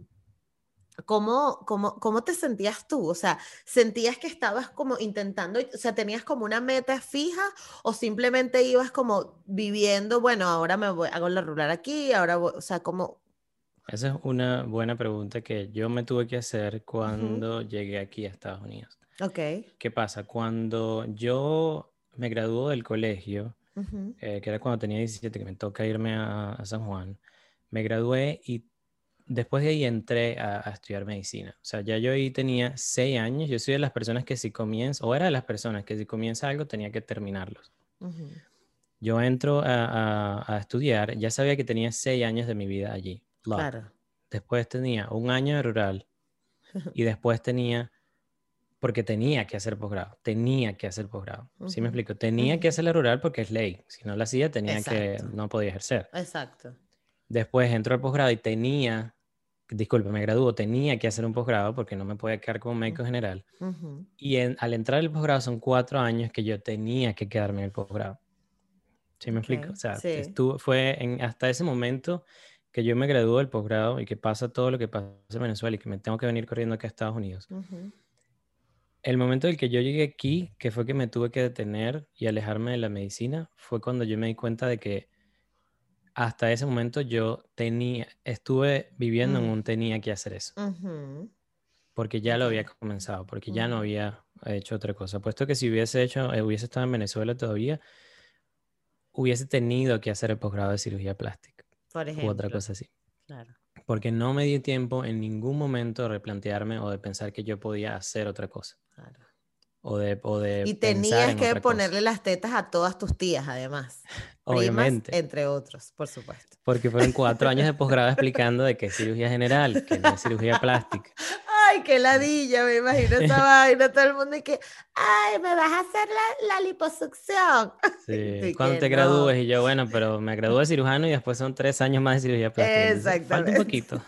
¿Cómo, cómo, ¿Cómo te sentías tú? O sea, ¿sentías que estabas como intentando, o sea, tenías como una meta fija o simplemente ibas como viviendo, bueno, ahora me voy, hago la rural aquí, ahora, o sea, ¿cómo, esa es una buena pregunta que yo me tuve que hacer cuando llegué aquí a Estados Unidos. Ok. ¿Qué pasa? Cuando yo me graduó del colegio, eh, que era cuando tenía 17, que me toca irme a, San Juan, me gradué y después de ahí entré a, estudiar medicina. O sea, ya yo ahí tenía seis años. Yo soy de las personas que si comienza, o era de las personas que si comienza algo tenía que terminarlos. Yo entro a, estudiar, ya sabía que tenía seis años de mi vida allí. Claro. Después tenía un año de rural y después tenía, porque tenía que hacer posgrado, tenía que hacer posgrado. ¿Sí me explico? Tenía que hacer la rural porque es ley. Si no la hacía, tenía que, no podía ejercer. Exacto. Después entró al posgrado y tenía disculpe, me graduó, tenía que hacer un posgrado porque no me podía quedar como médico general. Y al entrar al posgrado son cuatro años que yo tenía que quedarme en el posgrado. ¿Sí me explico? O sea, fue en, hasta ese momento que yo me graduó del posgrado y que pasa todo lo que pasa en Venezuela y que me tengo que venir corriendo aquí a Estados Unidos. El momento en el que yo llegué aquí, que fue que me tuve que detener y alejarme de la medicina, fue cuando yo me di cuenta de que hasta ese momento yo tenía, estuve viviendo en un tenía que hacer eso. Porque ya lo había comenzado, porque ya no había hecho otra cosa. Puesto que si hubiese hecho, eh, hubiese estado en Venezuela todavía, hubiese tenido que hacer el posgrado de cirugía plástica. Por ejemplo. U otra cosa así. Claro. Porque no me di tiempo en ningún momento de replantearme o de pensar que yo podía hacer otra cosa. Claro. O de, o de y tenías que ponerle las tetas a todas tus tías, además. Obviamente. entre otros, por supuesto. Porque fueron cuatro años de posgrado explicando de qué es cirugía general, que no es cirugía plástica. Ay, qué ladilla, me imagino esa vaina, todo el mundo y que, ay, me vas a hacer la, la liposucción. Sí, cuando te gradúes y yo, bueno, pero me gradué de cirujano y después son tres años más de cirugía plástica. Exactamente. Falta un poquito.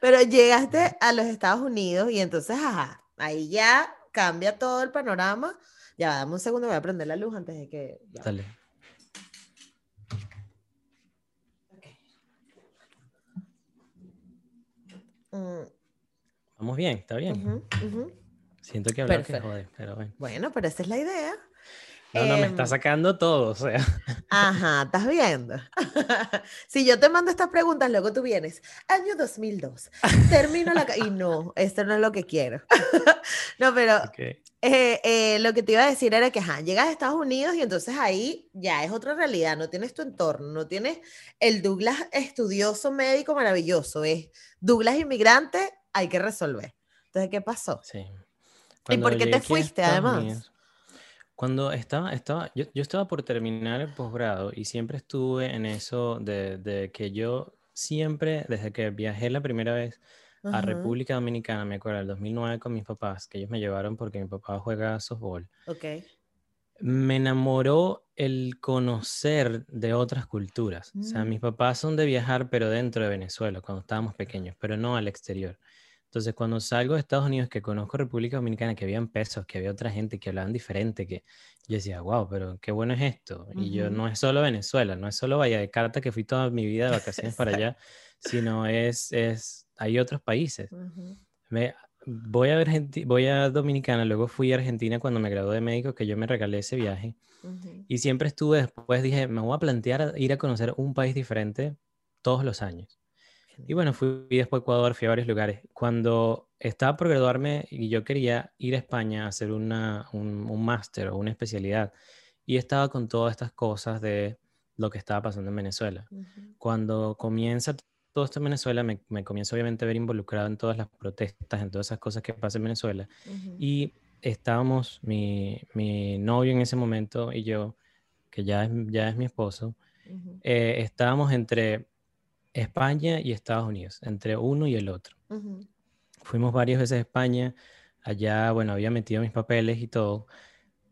pero llegaste a los Estados Unidos y entonces, ajá, ahí ya cambia todo el panorama. Ya, dame un segundo, voy a prender la luz antes de que... Dale. Mm. Vamos bien, está bien. Siento que hablar que jode, pero bueno. Bueno, pero esa es la idea. No, no, me está em, sacando todo, o sea. Ajá, estás viendo. si yo te mando estas preguntas, luego tú vienes, año 2002, termino la... y no, esto no es lo que quiero. no, pero eh, eh, lo que te iba a decir era que, ajá, llegas a Estados Unidos y entonces ahí ya es otra realidad, no tienes tu entorno, no tienes el Douglas estudioso médico maravilloso, es Douglas inmigrante, hay que resolver. Entonces, ¿qué pasó? Sí. ¿Y por qué te fuiste además? Cuando estaba, estaba yo, yo, estaba por terminar el posgrado y siempre estuve en eso de, de, que yo siempre, desde que viajé la primera vez a República Dominicana, me acuerdo, el 2009 con mis papás, que ellos me llevaron porque mi papá juega softball. Ok. Me enamoró el conocer de otras culturas. O sea, mm. mis papás son de viajar, pero dentro de Venezuela, cuando estábamos pequeños, pero no al exterior. Entonces, cuando salgo de Estados Unidos, que conozco República Dominicana, que habían pesos, que había otra gente que hablaban diferente, que yo decía, wow, pero qué bueno es esto. Y yo no es solo Venezuela, no es solo Vaya de Carta, que fui toda mi vida de vacaciones para allá, sino es, es, hay otros países. me, voy, a voy a Dominicana, luego fui a Argentina cuando me gradué de médico, que yo me regalé ese viaje. Y siempre estuve, después dije, me voy a plantear ir a conocer un país diferente todos los años. Y bueno, fui después a Ecuador, fui a varios lugares. Cuando estaba por graduarme y yo quería ir a España a hacer una, un, un máster o una especialidad, y estaba con todas estas cosas de lo que estaba pasando en Venezuela. Cuando comienza todo esto en Venezuela, me, me, comienzo obviamente a ver involucrado en todas las protestas, en todas esas cosas que pasan en Venezuela. Y estábamos, mi, mi, novio en ese momento y yo, que ya es, ya es mi esposo, eh, estábamos entre España y Estados Unidos, entre uno y el otro. Fuimos varias veces a España, allá, bueno, había metido mis papeles y todo,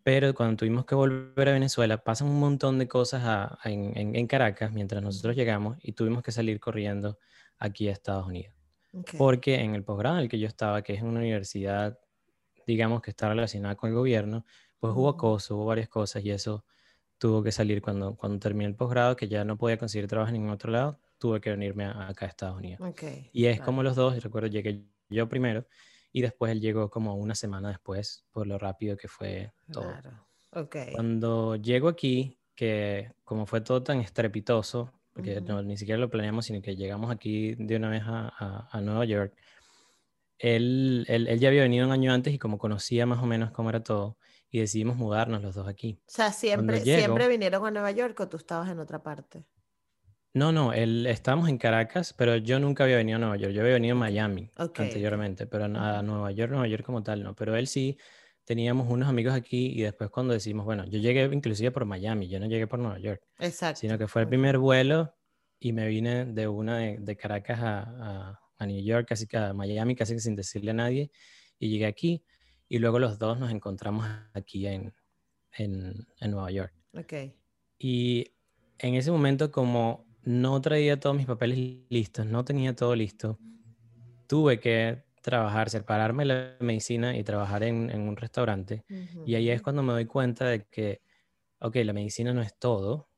pero cuando tuvimos que volver a Venezuela, pasan un montón de cosas en, Caracas mientras nosotros llegamos y tuvimos que salir corriendo aquí a Estados Unidos. Porque en el posgrado en el que yo estaba, que es una universidad, digamos, que está relacionada con el gobierno, pues hubo acoso, hubo varias cosas y eso tuvo que salir cuando, cuando terminé el posgrado, que ya no podía conseguir trabajo en ningún otro lado, tuve que venirme acá a Estados Unidos. y es como los dos, recuerdo, llegué yo primero y después él llegó como una semana después por lo rápido que fue todo. Cuando llego aquí, que como fue todo tan estrepitoso, porque no, ni siquiera lo planeamos, sino que llegamos aquí de una vez a, a, Nueva York, él, él, él, ya había venido un año antes y como conocía más o menos cómo era todo, y decidimos mudarnos los dos aquí. O sea, siempre, siempre vinieron a Nueva York o tú estabas en otra parte. No, no, él, estábamos en Caracas, pero yo nunca había venido a Nueva York. Yo había venido a Miami anteriormente, pero a Nueva York, Nueva York como tal no. Pero él sí, teníamos unos amigos aquí y después cuando decimos, bueno, yo llegué inclusive por Miami, yo no llegué por Nueva York, exacto. sino que fue el primer vuelo y me vine de una de, de Caracas a, a- a New York, casi que a Miami, casi que sin decirle a nadie, y llegué aquí y luego los dos nos encontramos aquí en, en, en Nueva York. Ok. Y en ese momento, como no traía todos mis papeles listos, no tenía todo listo, tuve que trabajar, separarme de la medicina y trabajar en, en un restaurante. Y ahí es cuando me doy cuenta de que, ok, la medicina no es todo.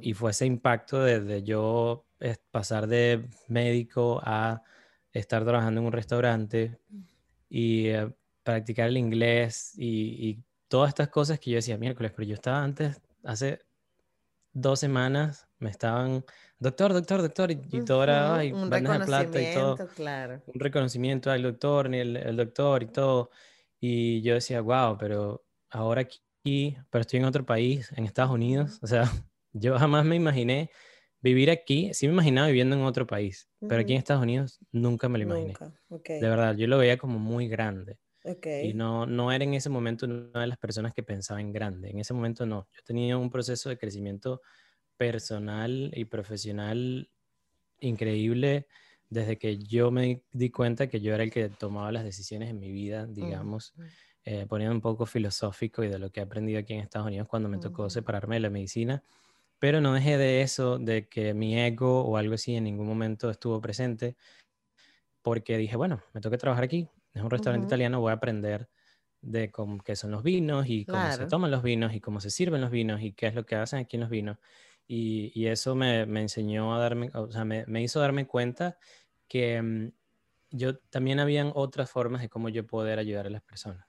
Y fue ese impacto de, de yo eh, pasar de médico a estar trabajando en un restaurante y eh, practicar el inglés y, y todas estas cosas que yo decía miércoles, pero yo estaba antes, hace dos semanas, me estaban, doctor, doctor, doctor, y, y todo era, ay, Un bandeja de plata y todo reconocimiento, claro. un reconocimiento al doctor, ni el, el doctor y todo. Y yo decía, wow, pero ahora aquí, pero estoy en otro país, en Estados Unidos. O sea, yo jamás me imaginé vivir aquí. Sí me imaginaba viviendo en otro país, pero aquí en Estados Unidos nunca me lo imaginé. Nunca. Ok. De verdad, yo lo veía como muy grande. Ok. Y no, no era en ese momento una de las personas que pensaba en grande. En ese momento no. Yo tenía un proceso de crecimiento personal y profesional increíble desde que yo me di cuenta que yo era el que tomaba las decisiones en mi vida, digamos, eh, poniendo un poco filosófico y de lo que he aprendido aquí en Estados Unidos cuando me tocó separarme de la medicina. Pero no dejé de eso, de que mi ego o algo así en ningún momento estuvo presente, porque dije, bueno, me toca trabajar aquí, es un restaurante italiano, voy a aprender de cómo, qué son los vinos y cómo se toman los vinos y cómo se sirven los vinos y qué es lo que hacen aquí en los vinos. Y, y eso me, me enseñó a darme, o sea, me, me hizo darme cuenta que mm, yo también habían otras formas de cómo yo poder ayudar a las personas.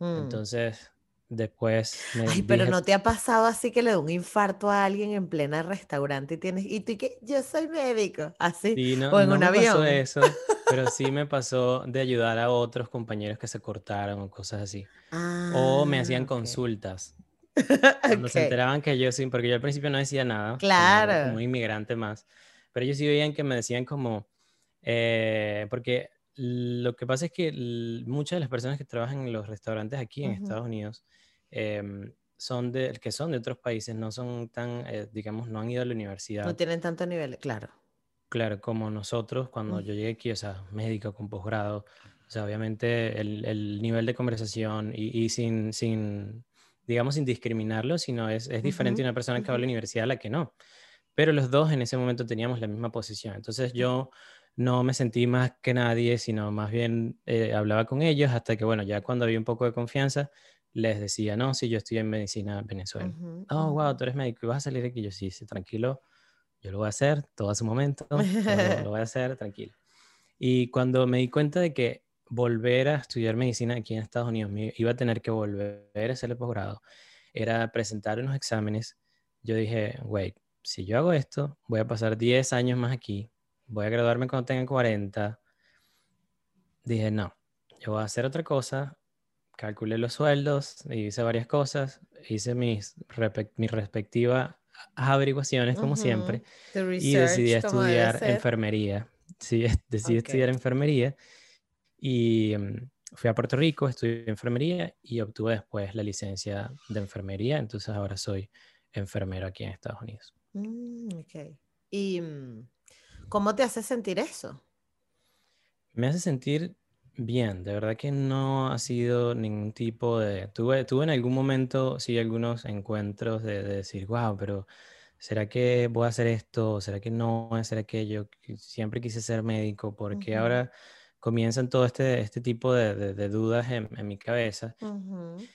Mm. Entonces, después me Ay, pero dije, ¿no te ha pasado así que le da un infarto a alguien en plena restaurante y tienes, y tú y que yo soy médico, así, sí, no, o en no un me pasó avión? eso, pero sí me pasó de ayudar a otros compañeros que se cortaron o cosas así. O me hacían Ah, ok. consultas. Cuando se Ok, enteraban que yo sí, porque yo al principio no decía nada, era como un claro. inmigrante más, pero ellos sí veían que me decían como, eh, porque lo que pasa es que muchas de las personas que trabajan en los restaurantes aquí en Ujú. Estados Unidos em, son de, que son de otros países, no son tan, eh, digamos, no han ido a la No universidad, tienen tanto nivel, claro. claro, como nosotros cuando Mm, yo llegué aquí, o sea, médico con posgrado, o sea, obviamente el, el nivel de conversación y, y sin, sin, digamos, sin discriminarlo, sino es, es diferente ujú, una persona que va a la universidad a la que no pero los dos en ese momento teníamos la misma posición. Entonces yo no me sentí más que nadie, sino más bien eh, hablaba con ellos hasta que, bueno, ya cuando había un poco de confianza, les decía, no, sí, yo estoy en medicina en Venezuela. ujú, Oh, wow, tú eres médico y vas a salir de aquí. Yo sí, sí, tranquilo, yo lo voy a hacer, todo a su momento, lo voy a hacer, tranquilo. Y cuando me di cuenta de que volver a estudiar medicina aquí en Estados Unidos, me iba a tener que volver a hacer el posgrado, era presentar unos exámenes, yo dije, wait, si yo hago esto, voy a pasar 10 años más aquí, voy a graduarme cuando tenga 40. Dije, no, yo voy a hacer otra cosa, calculé los sueldos, hice varias cosas, hice mis, respec- mis respectivas averiguaciones, como siempre, Ujú. Tu y decidí estudiar enfermería. Sí, decidí Ok. estudiar enfermería y mm, fui a Puerto Rico, estudié enfermería y obtuve después la licencia de enfermería. Entonces ahora soy enfermero aquí en Estados Unidos. Mm, ok. ¿Y mm, cómo te hace sentir eso? Me hace sentir bien, de verdad que no ha sido ningún tipo de... Tuve, tuve en algún momento, sí, algunos encuentros de, de decir, wow, pero ¿será que voy a hacer esto? ¿Será que no voy a hacer aquello? Que Siempre quise ser médico, porque Ujú, ahora comienzan todo este, este tipo de, de- de dudas en, en mi cabeza.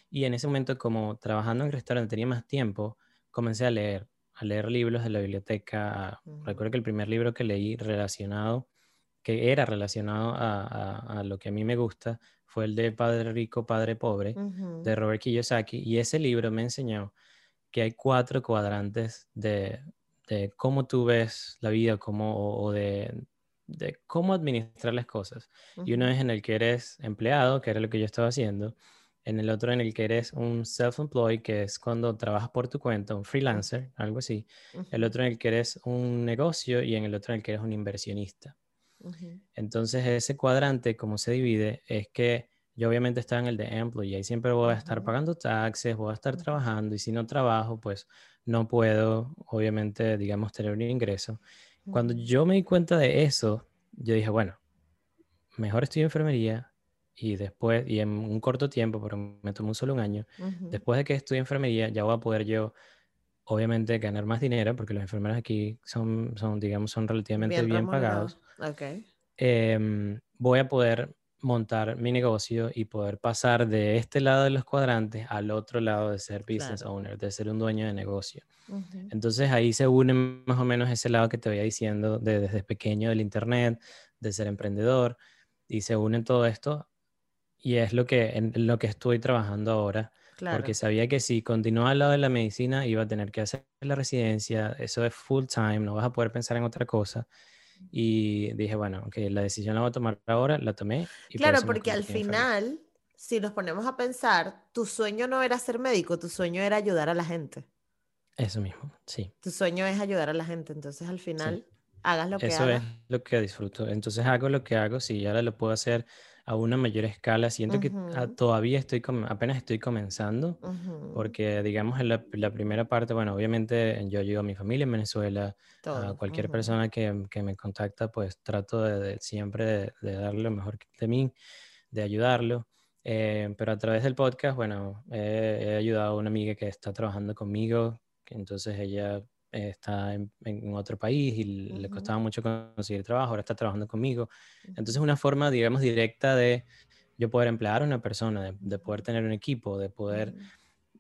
Y en ese momento, como trabajando en el restaurante tenía más tiempo, comencé a leer, a leer libros de la biblioteca. Recuerdo que el primer libro que leí relacionado que era relacionado a, a- a lo que a mí me gusta, fue el de Padre Rico, Padre Pobre, de Robert Kiyosaki, y ese libro me enseñó que hay cuatro cuadrantes de, de cómo tú ves la vida cómo, o, o de, de cómo administrar las cosas. Y uno es en el que eres empleado, que era lo que yo estaba haciendo, en el otro en el que eres un self-employed, que es cuando trabajas por tu cuenta, un freelancer, algo así. El otro en el que eres un negocio y en el otro en el que eres un inversionista. Entonces, ese cuadrante, como se divide, es que yo obviamente estaba en el de employee y siempre voy a estar pagando taxes, voy a estar trabajando y si no trabajo, pues no puedo, obviamente, digamos, tener un ingreso. Cuando yo me di cuenta de eso, yo dije, bueno, mejor en enfermería y después, y en un corto tiempo, pero me tomó solo un año, después de que estudie enfermería, ya voy a poder yo, obviamente, ganar más dinero, porque los enfermeros aquí son, son digamos, son relativamente bien, pagados. Em, voy a poder montar mi negocio y poder pasar de este lado de los cuadrantes al otro lado de ser business owner, de ser un dueño de negocio. Entonces ahí se une más o menos ese lado que te voy diciendo de, desde pequeño del Internet, de ser emprendedor, y se une todo esto y es lo que, en lo que estoy trabajando ahora. Porque sabía que si continuaba al lado de la medicina iba a tener que hacer la residencia, eso es full time, no vas a poder pensar en otra cosa. Y dije, bueno, que la decisión la voy a tomar ahora, la tomé. claro, porque al final, si nos ponemos a pensar, tu sueño no era ser médico, tu sueño era ayudar a la gente. Eso mismo, sí. Tu sueño es ayudar a la gente, entonces al final hagas lo que Eso es lo que disfruto. Entonces hago lo que hago, si ahora lo puedo hacer a una mayor escala. Siento que todavía estoy, apenas estoy comenzando, porque digamos en la, primera parte, bueno, obviamente yo ayudo a mi familia en Venezuela, a cualquier persona que, que, me contacta, pues trato de, siempre de, darle lo mejor de mí, de ayudarlo. Eh, pero a través del podcast, bueno, he ayudado a una amiga que está trabajando conmigo, entonces ella está en, otro país y le costaba mucho conseguir trabajo, ahora está trabajando conmigo. Entonces, una forma, digamos, directa de yo poder emplear a una persona, de, poder tener un equipo, de poder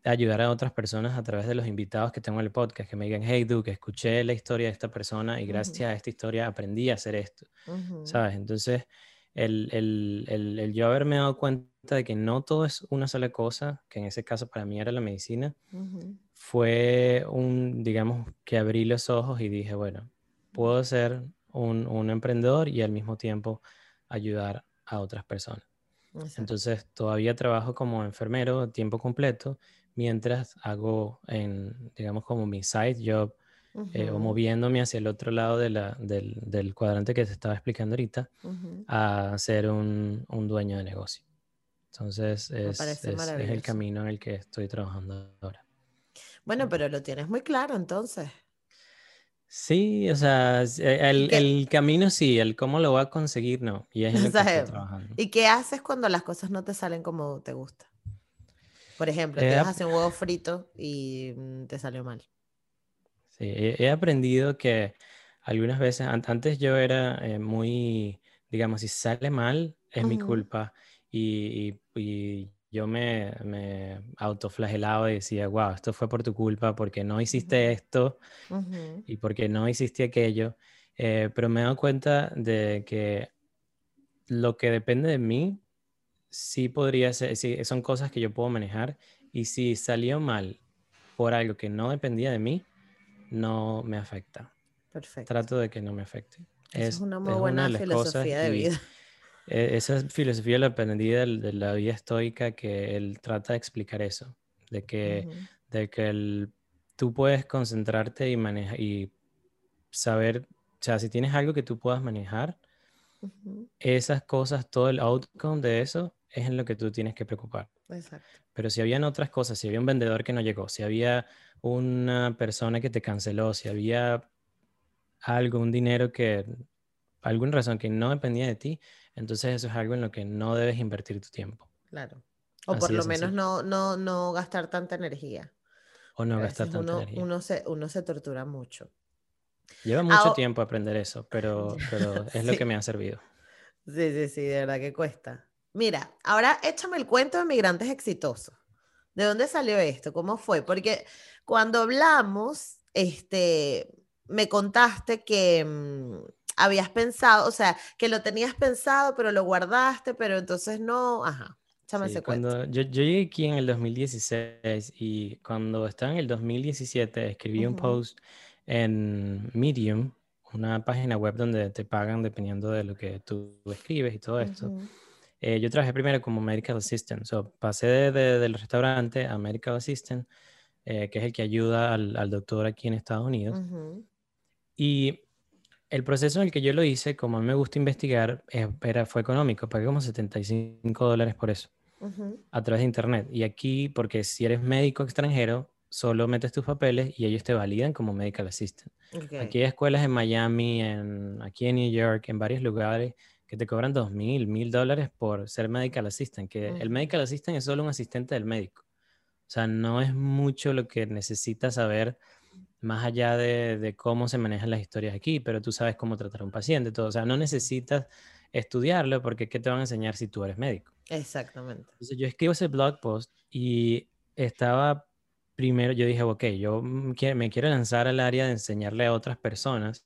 ayudar a otras personas a través de los invitados que tengo en el podcast, que me digan, hey, Duke, escuché la historia de esta persona y gracias a esta historia aprendí a hacer esto, ¿sabes? Entonces, el, el, el, el, yo haberme dado cuenta de que no todo es una sola cosa, que en ese caso para mí era la medicina, fue un, digamos, que abrí los ojos y dije, bueno, puedo ser un, un emprendedor y al mismo tiempo ayudar a otras personas. Entonces, todavía trabajo como enfermero tiempo completo, mientras hago, en, digamos, como mi side job, eh, o moviéndome hacia el otro lado de la, del, del, cuadrante que te estaba explicando ahorita, a ser un, un, dueño de negocio. Entonces, es, es, es el camino en el que estoy trabajando ahora. Bueno, pero lo tienes muy claro entonces. Sí, o sea, e, el, el, camino sí, el cómo lo voy a conseguir no. Y es lo que estoy trabajando. ¿Y qué haces cuando las cosas no te salen como te gusta? Por ejemplo, te vas a hacer un huevo frito y mm, te salió mal. Sí, he, aprendido que algunas veces, antes yo era eh, muy, digamos, si sale mal, es mi culpa. Y, y, y yo me, me autoflagelaba y decía, wow, esto fue por tu culpa, porque no hiciste esto y porque no hiciste aquello. Eh, pero me he dado cuenta de que lo que depende de mí, sí podría ser, sí, son cosas que yo puedo manejar. Y si salió mal por algo que no dependía de mí, no me afecta. Perfecto. Trato de que no me afecte. es, una muy buena filosofía de vida. E, esa filosofía la aprendí de, la vida estoica, que él trata de explicar eso, de que, de que el, tú puedes concentrarte y, manejar y saber, o sea, si tienes algo que tú puedas manejar, esas cosas, todo el outcome de eso es en lo que tú tienes que preocupar. Exacto. Pero si habían otras cosas, si había un vendedor que no llegó, si había una persona que te canceló, si había algo, un dinero que, alguna razón que no dependía de ti, entonces eso es algo en lo que no debes invertir tu tiempo. Claro. O por lo menos no, no, no gastar tanta energía. O no gastar tanta energía. Uno se, uno se tortura mucho. Lleva mucho tiempo aprender eso, pero, pero es lo que me ha servido. Sí, sí, sí, de verdad que cuesta. Mira, ahora échame el cuento de migrantes exitosos. ¿De dónde salió esto? ¿Cómo fue? Porque cuando hablamos, este, me contaste que, mm, habías pensado, o sea, que lo tenías pensado, pero lo guardaste, pero entonces no, ajá. Sí, cuando yo, yo, llegué aquí en el 2016 y cuando estaba en el 2017 escribí un post en Medium, una página web donde te pagan dependiendo de lo que tú escribes y todo esto. Eh, yo trabajé primero como medical assistant, so, pasé de, del restaurante a medical assistant, eh, que es el que ayuda al, al, doctor aquí en Estados Unidos. Y el proceso en el que yo lo hice, como a mí me gusta investigar, eh, era, fue económico, pagué como 75 dólares por eso, a través de internet. Y aquí, porque si eres médico extranjero, solo metes tus papeles y ellos te validan como medical assistant. Aquí hay escuelas en Miami, en, aquí en New York, en varios lugares que te cobran dos mil, mil dólares por ser medical assistant, que el medical assistant es solo un asistente del médico. O sea, no es mucho lo que necesitas saber más allá de, cómo se manejan las historias aquí, pero tú sabes cómo tratar a un paciente, todo. O sea, no necesitas estudiarlo porque ¿qué te van a enseñar si tú eres médico? Exactamente. Entonces yo escribo ese blog post y estaba primero, yo dije, ok, yo me quiero lanzar al área de enseñarle a otras personas.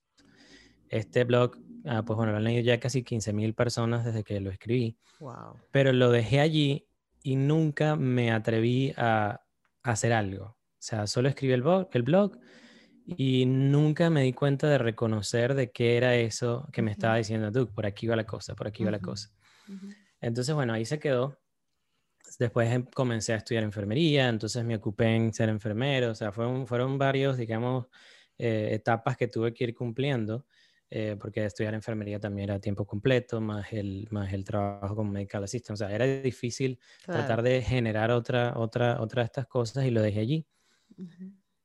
Este blog, ah, pues bueno, lo han leído ya casi 15 mil personas desde que lo escribí. Wow. Pero lo dejé allí y nunca me atreví a, hacer algo. O sea, solo escribí el blog, el blog y nunca me di cuenta de reconocer de qué era eso que me estaba diciendo Duke, por aquí va la cosa, por aquí va la cosa. Entonces, bueno, ahí se quedó. Después em, comencé a estudiar enfermería, entonces me ocupé en ser enfermero, o sea, fueron, fueron varios, digamos, eh, etapas que tuve que ir cumpliendo, eh, porque estudiar enfermería también era tiempo completo, más el, más el trabajo como medical assistant, o sea, era difícil tratar de generar otra, otra, otra de estas cosas y lo dejé allí.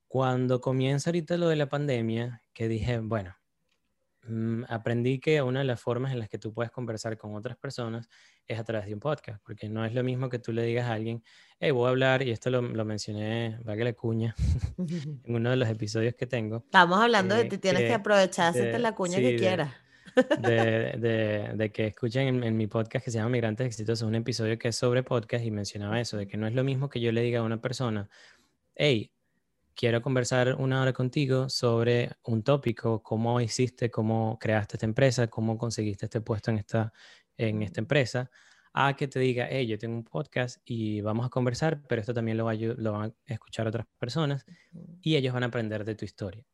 Cuando comienza ahorita lo de la pandemia, que dije, bueno, mm, aprendí que una de las formas en las que tú puedes conversar con otras personas es a través de un podcast, porque no es lo mismo que tú le digas a alguien, hey, voy a hablar, y esto lo, lo mencioné, va que la cuña, en uno de los episodios que tengo. Estamos hablando de que tienes que aprovechar, hacerte la cuña que quieras. De, de, de, que escuchen en, en, mi podcast que se llama Migrantes Exitosos, un episodio que es sobre podcast y mencionaba eso, de que no es lo mismo que yo le diga a una persona, hey, quiero conversar una hora contigo sobre un tópico, cómo hiciste, cómo creaste esta empresa, cómo conseguiste este puesto en esta, en esta empresa, a que te diga, hey, yo tengo un podcast y vamos a conversar, pero esto también lo, va a, lo van a escuchar otras personas y ellos van a aprender de tu historia.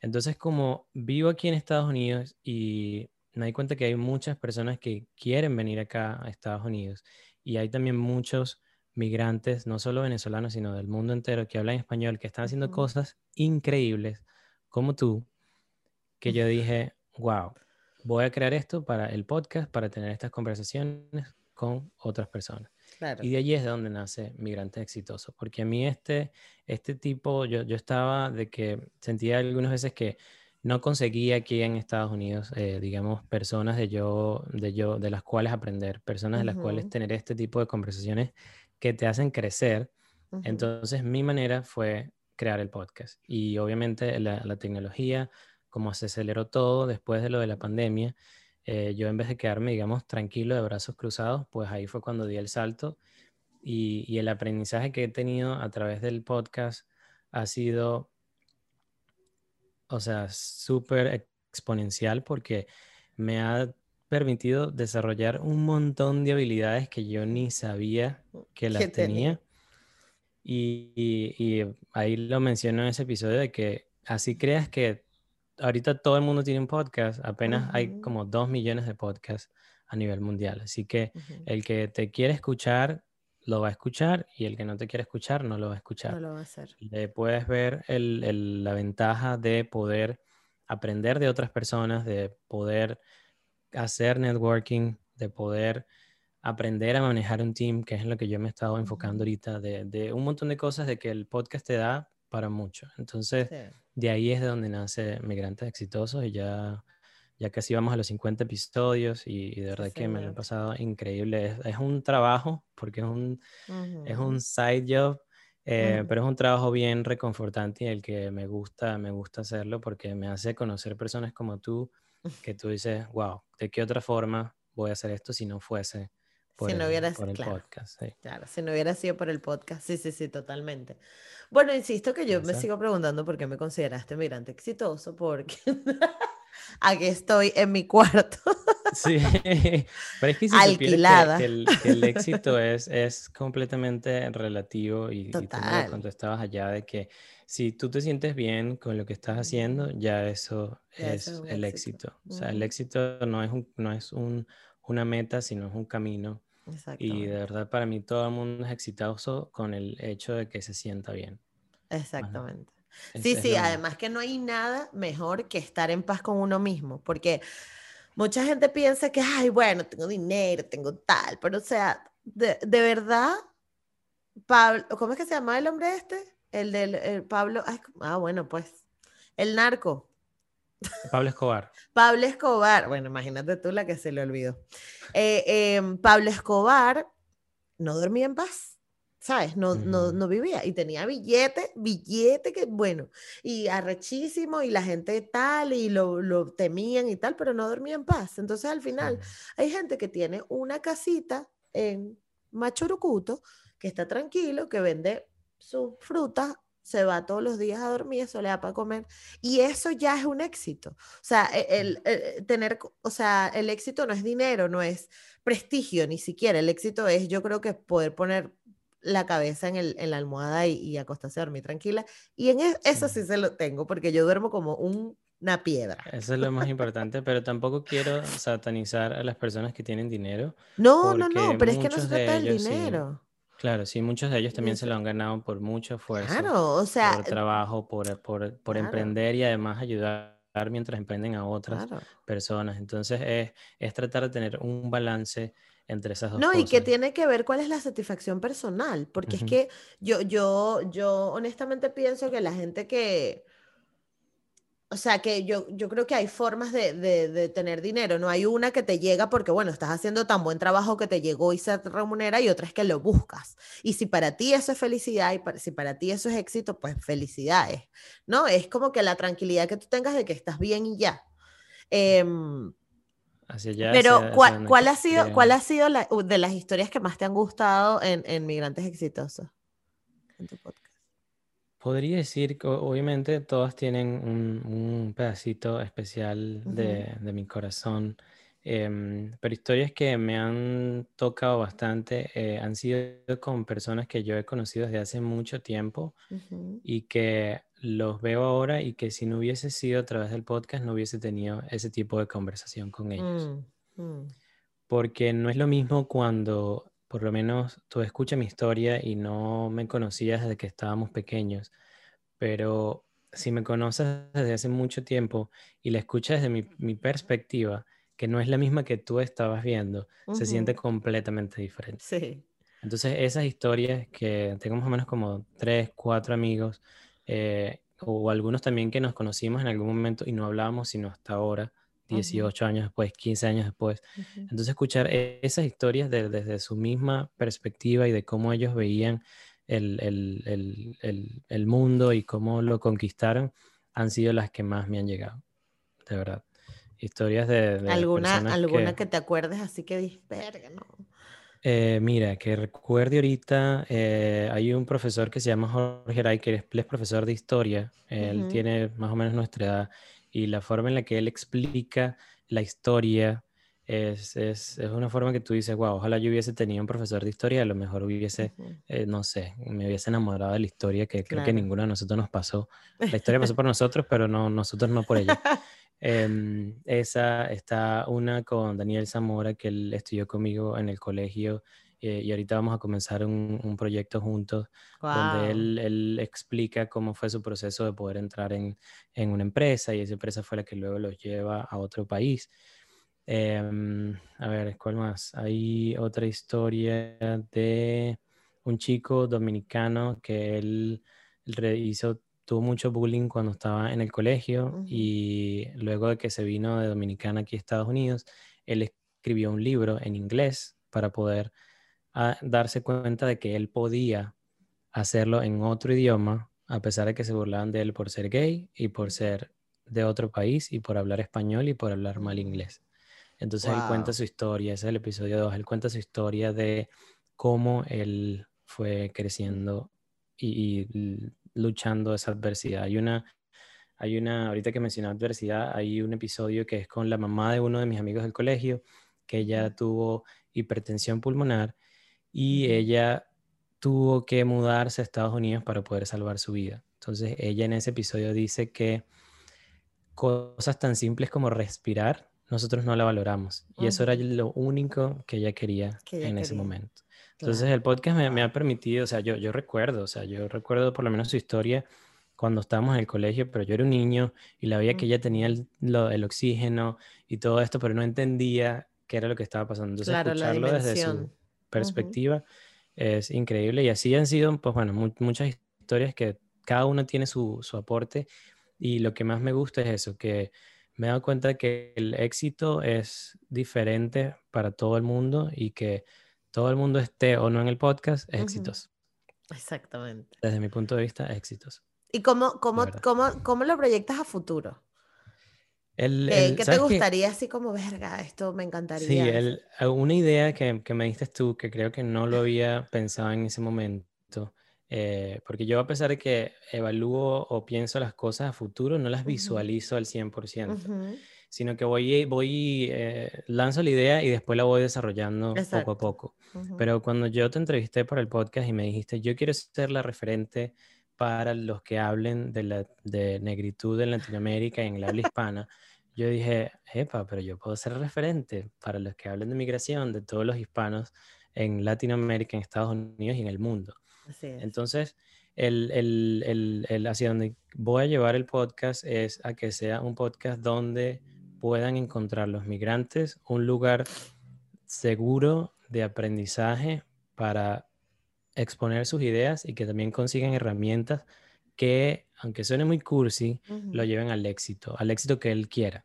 Entonces, como vivo aquí en Estados Unidos y me di cuenta que hay muchas personas que quieren venir acá a Estados Unidos y hay también muchos migrantes, no solo venezolanos, sino del mundo entero, que hablan español, que están haciendo cosas increíbles como tú, que yo dije, wow, voy a crear esto para el podcast, para tener estas conversaciones con otras personas. Y de allí es de donde nace Migrantes Exitosos, porque a mí este, este tipo, yo, yo estaba de que sentía algunas veces que no conseguía aquí en Estados Unidos, eh, digamos, personas de yo, de yo, de las cuales aprender, personas de las cuales tener este tipo de conversaciones que te hacen crecer. Entonces mi manera fue crear el podcast. Y obviamente la, tecnología, como se aceleró todo después de lo de la pandemia, eh, yo en vez de quedarme, digamos, tranquilo de brazos cruzados, pues ahí fue cuando di el salto. Y, y el aprendizaje que he tenido a través del podcast ha sido, o sea, súper exponencial porque me ha permitido desarrollar un montón de habilidades que yo ni sabía que las tenía. Y, ahí lo menciono en ese episodio de que así creas que ahorita todo el mundo tiene un podcast, apenas hay como dos millones de podcasts a nivel mundial. Así que el que te quiere escuchar, lo va a escuchar y el que no te quiere escuchar, no lo va a escuchar. No lo va a hacer. Le puedes ver la ventaja de poder aprender de otras personas, de poder hacer networking, de poder aprender a manejar un team, que es en lo que yo me he estado enfocando ahorita, de, un montón de cosas de que el podcast te da para mucho. Entonces, de ahí es de donde nace Migrantes Exitosos y ya, ya casi vamos a los 50 episodios y, de verdad que me lo he pasado increíble. Es, un trabajo, porque es un, es un side job, eh, pero es un trabajo bien reconfortante y el que me gusta, me gusta hacerlo porque me hace conocer personas como tú, que tú dices, wow, ¿de qué otra forma voy a hacer esto si no fuese por, si no el, por el podcast? Claro, si no hubiera sido por el podcast, sí, sí, sí, totalmente. Bueno, insisto que yo me sigo preguntando por qué me consideraste migrante exitoso, porque aquí estoy en mi cuarto. Sí, pero es que si Alquilada. Que, el, que, el, éxito es, es completamente relativo y, y tú me contestabas allá de que si tú te sientes bien con lo que estás haciendo, ya eso es, el éxito. O sea, el éxito no es, un, no es un, una meta, sino es un camino. Y de verdad para mí todo el mundo es exitoso con el hecho de que se sienta bien. Exactamente. sí, sí, además que no hay nada mejor que estar en paz con uno mismo, porque mucha gente piensa que, ay, bueno, tengo dinero, tengo tal, pero o sea, de, verdad, Pablo, ¿cómo es que se llama el hombre este? El del Pablo, ah, bueno, pues, el narco. Pablo Escobar. Pablo Escobar, bueno, imagínate tú la que se le olvidó. Eh, em, Pablo Escobar no dormía en paz. ¿sabes? No, no, no, vivía y tenía billete, billete que, bueno, y arrechísimo y la gente tal y lo, lo temían y tal, pero no dormía en paz. Entonces al final hay gente que tiene una casita en Machurucuto que está tranquilo, que vende sus frutas, se va todos los días a dormir, eso le da para comer y eso ya es un éxito. O sea, e, el, el, tener, o sea, el éxito no es dinero, no es prestigio ni siquiera, el éxito es yo creo que poder poner la cabeza en, el, en la almohada y, acostarse a dormir tranquila. Y en e, eso sí se lo tengo, porque yo duermo como una piedra. Eso es lo más importante, pero tampoco quiero satanizar a las personas que tienen dinero. No, no, no, pero es que no se trata del dinero. Claro, sí, muchos de ellos también se lo han ganado por mucho esfuerzo. Claro, o sea. Por trabajo, por, por, por emprender y además ayudar mientras emprenden a otras personas. Entonces es, es tratar de tener un balance entre esas dos no, y que tiene que ver cuál es la satisfacción personal, porque es que yo, yo, yo honestamente pienso que la gente que, o sea, que yo, yo creo que hay formas de, de, tener dinero, no hay una que te llega porque, bueno, estás haciendo tan buen trabajo que te llegó y se remunera y otra es que lo buscas. Y si para ti eso es felicidad y si para ti eso es éxito, pues felicidades, ¿no? Es como que la tranquilidad que tú tengas de que estás bien y ya. Eh, pero, ¿cuál, ha sido, ¿cuál ha sido la, de las historias que más te han gustado en, en Migrantes Exitosos? En tu podcast. Podría decir que obviamente todas tienen un, un pedacito especial de, de, mi corazón, em, pero historias que me han tocado bastante eh, han sido con personas que yo he conocido desde hace mucho tiempo y que los veo ahora y que si no hubiese sido a través del podcast no hubiese tenido ese tipo de conversación con ellos. Mm, mm. Porque no es lo mismo cuando por lo menos tú escuchas mi historia y no me conocías desde que estábamos pequeños, pero si me conoces desde hace mucho tiempo y la escuchas desde mi, perspectiva, que no es la misma que tú estabas viendo, se siente completamente diferente. Sí. Entonces esas historias que tengo más o menos como tres, cuatro amigos, eh, o algunos también que nos conocimos en algún momento y no hablábamos sino hasta ahora, 18 años después, 15 años después. Entonces escuchar e-, esas historias desde su misma perspectiva y de cómo ellos veían el, el, el, el, mundo y cómo lo conquistaron han sido las que más me han llegado, de verdad. Historias de... ¿Alguna, alguna que... te acuerdes así que dices, no? Eh, mira, que recuerde ahorita, eh, hay un profesor que se llama Jorge Aray, que es, profesor de historia, él tiene más o menos nuestra edad, y la forma en la que él explica la historia es, es, es una forma que tú dices, wow, ojalá yo hubiese tenido un profesor de historia, a lo mejor hubiese, eh, no sé, me hubiese enamorado de la historia, que creo que ninguno de nosotros nos pasó. La historia pasó por nosotros, pero no, nosotros no por ella. Em, esa está una con Daniel Zamora, que él estudió conmigo en el colegio eh, y ahorita vamos a comenzar un, un proyecto juntos donde él, él, explica cómo fue su proceso de poder entrar en, en, una empresa y esa empresa fue la que luego los lleva a otro país. Em, a ver, ¿cuál más? Hay otra historia de un chico dominicano que él, hizo tuvo mucho bullying cuando estaba en el colegio y luego de que se vino de Dominicana aquí a Estados Unidos, él escribió un libro en inglés para poder ah, darse cuenta de que él podía hacerlo en otro idioma, a pesar de que se burlaban de él por ser gay y por ser de otro país y por hablar español y por hablar mal inglés. Entonces él cuenta su historia, ese es el episodio 2, él cuenta su historia de cómo él fue creciendo y, y luchando esa adversidad. Hay una, hay una, ahorita que mencioné adversidad, hay un episodio que es con la mamá de uno de mis amigos del colegio, que ella tuvo hipertensión pulmonar y ella tuvo que mudarse a Estados Unidos para poder salvar su vida. Entonces ella en ese episodio dice que cosas tan simples como respirar nosotros no la valoramos. Y eso era lo único que ella quería en ese momento. Entonces el podcast me, ha permitido, o sea, yo, yo recuerdo, o sea, yo recuerdo por lo menos su historia cuando estábamos en el colegio, pero yo era un niño y la veía que ella tenía el, el, oxígeno y todo esto, pero no entendía qué era lo que estaba pasando. Entonces escucharlo desde su perspectiva es increíble y así han sido, pues bueno, muchas historias que cada uno tiene su, su aporte y lo que más me gusta es eso, que me he dado cuenta que el éxito es diferente para todo el mundo y que todo el mundo esté o no en el podcast es exitoso. Exactamente. Desde mi punto de vista, éxitos. ¿Y cómo, cómo, cómo, cómo lo proyectas a futuro? ¿Qué, te gustaría así como, verga, esto me encantaría? Sí, el, una idea que, que, me diste tú, que creo que no lo había pensado en ese momento, eh, porque yo a pesar de que evalúo o pienso las cosas a futuro, no las visualizo al 100%, sino que voy, voy eh, lanzo la idea y después la voy desarrollando poco a poco. Pero cuando yo te entrevisté para el podcast y me dijiste, yo quiero ser la referente para los que hablen de, la, de negritud en Latinoamérica y en la habla hispana, yo dije, epa, pero yo puedo ser referente para los que hablen de migración de todos los hispanos en Latinoamérica, en Estados Unidos y en el mundo. Entonces, el, el, el, hacia donde voy a llevar el podcast es a que sea un podcast donde puedan encontrar los migrantes un lugar seguro de aprendizaje para exponer sus ideas y que también consigan herramientas que, aunque suene muy cursi, lo lleven al éxito, al éxito que él quiera,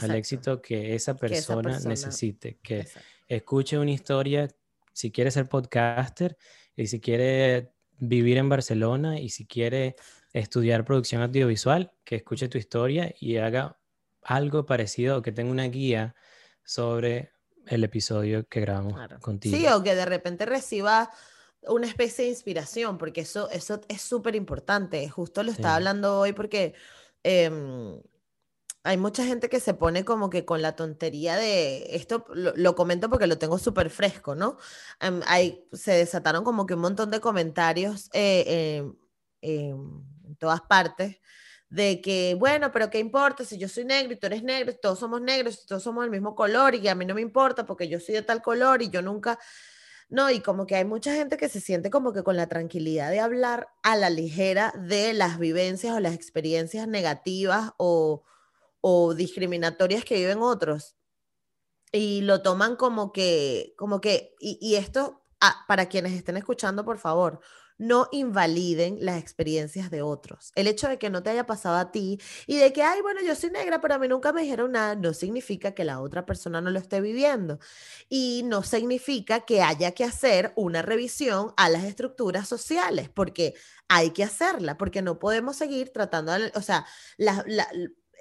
al éxito que esa persona, necesite, que escuche una historia, si quiere ser podcaster, y si quiere vivir en Barcelona y si quiere estudiar producción audiovisual, que escuche tu historia y haga algo parecido o que tenga una guía sobre el episodio que grabamos contigo. Sí, o que de repente reciba una especie de inspiración, porque eso, eso es súper importante. Justo lo estaba hablando hoy porque em, hay mucha gente que se pone como que con la tontería de, esto lo, comento porque lo tengo súper fresco, ¿no? Hay, se desataron como que un montón de comentarios eh, em, en todas partes de que, bueno, pero ¿qué importa si yo soy negro y tú eres negro, todos somos negros, todos somos del mismo color y a mí no me importa porque yo soy de tal color y yo nunca... No, y como que hay mucha gente que se siente como que con la tranquilidad de hablar a la ligera de las vivencias o las experiencias negativas o, o discriminatorias que viven otros. Y lo toman como que, como que, y, esto, ah, para quienes estén escuchando, por favor, no invaliden las experiencias de otros. El hecho de que no te haya pasado a ti y de que, ay, bueno, yo soy negra, pero a mí nunca me dijeron nada, no significa que la otra persona no lo esté viviendo. Y no significa que haya que hacer una revisión a las estructuras sociales, porque hay que hacerla, porque no podemos seguir tratando, o sea, la,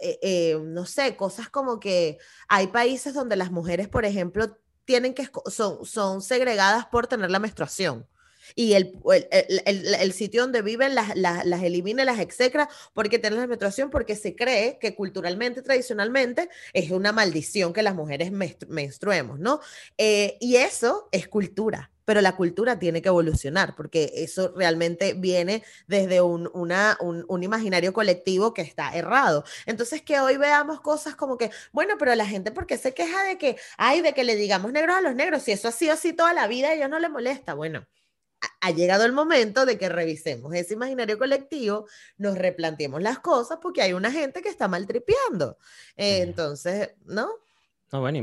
eh, eh, no sé, cosas como que hay países donde las mujeres, por ejemplo, tienen que, son, son segregadas por tener la menstruación y el, el, el, sitio donde viven las, las, las, elimina, las execra porque tienen la menstruación, porque se cree que culturalmente, tradicionalmente, es una maldición que las mujeres menstruemos, ¿no? Eh, y eso es cultura pero la cultura tiene que evolucionar, porque eso realmente viene desde un, una, un, imaginario colectivo que está errado. Entonces, que hoy veamos cosas como que, bueno, pero la gente, ¿por qué se queja de que, ay, de que le digamos negros a los negros? Si eso ha sido así toda la vida, a ellos no les molesta. Bueno, ha llegado el momento de que revisemos ese imaginario colectivo, nos replanteemos las cosas, porque hay una gente que está maltripeando. entonces, ¿no? No, bueno,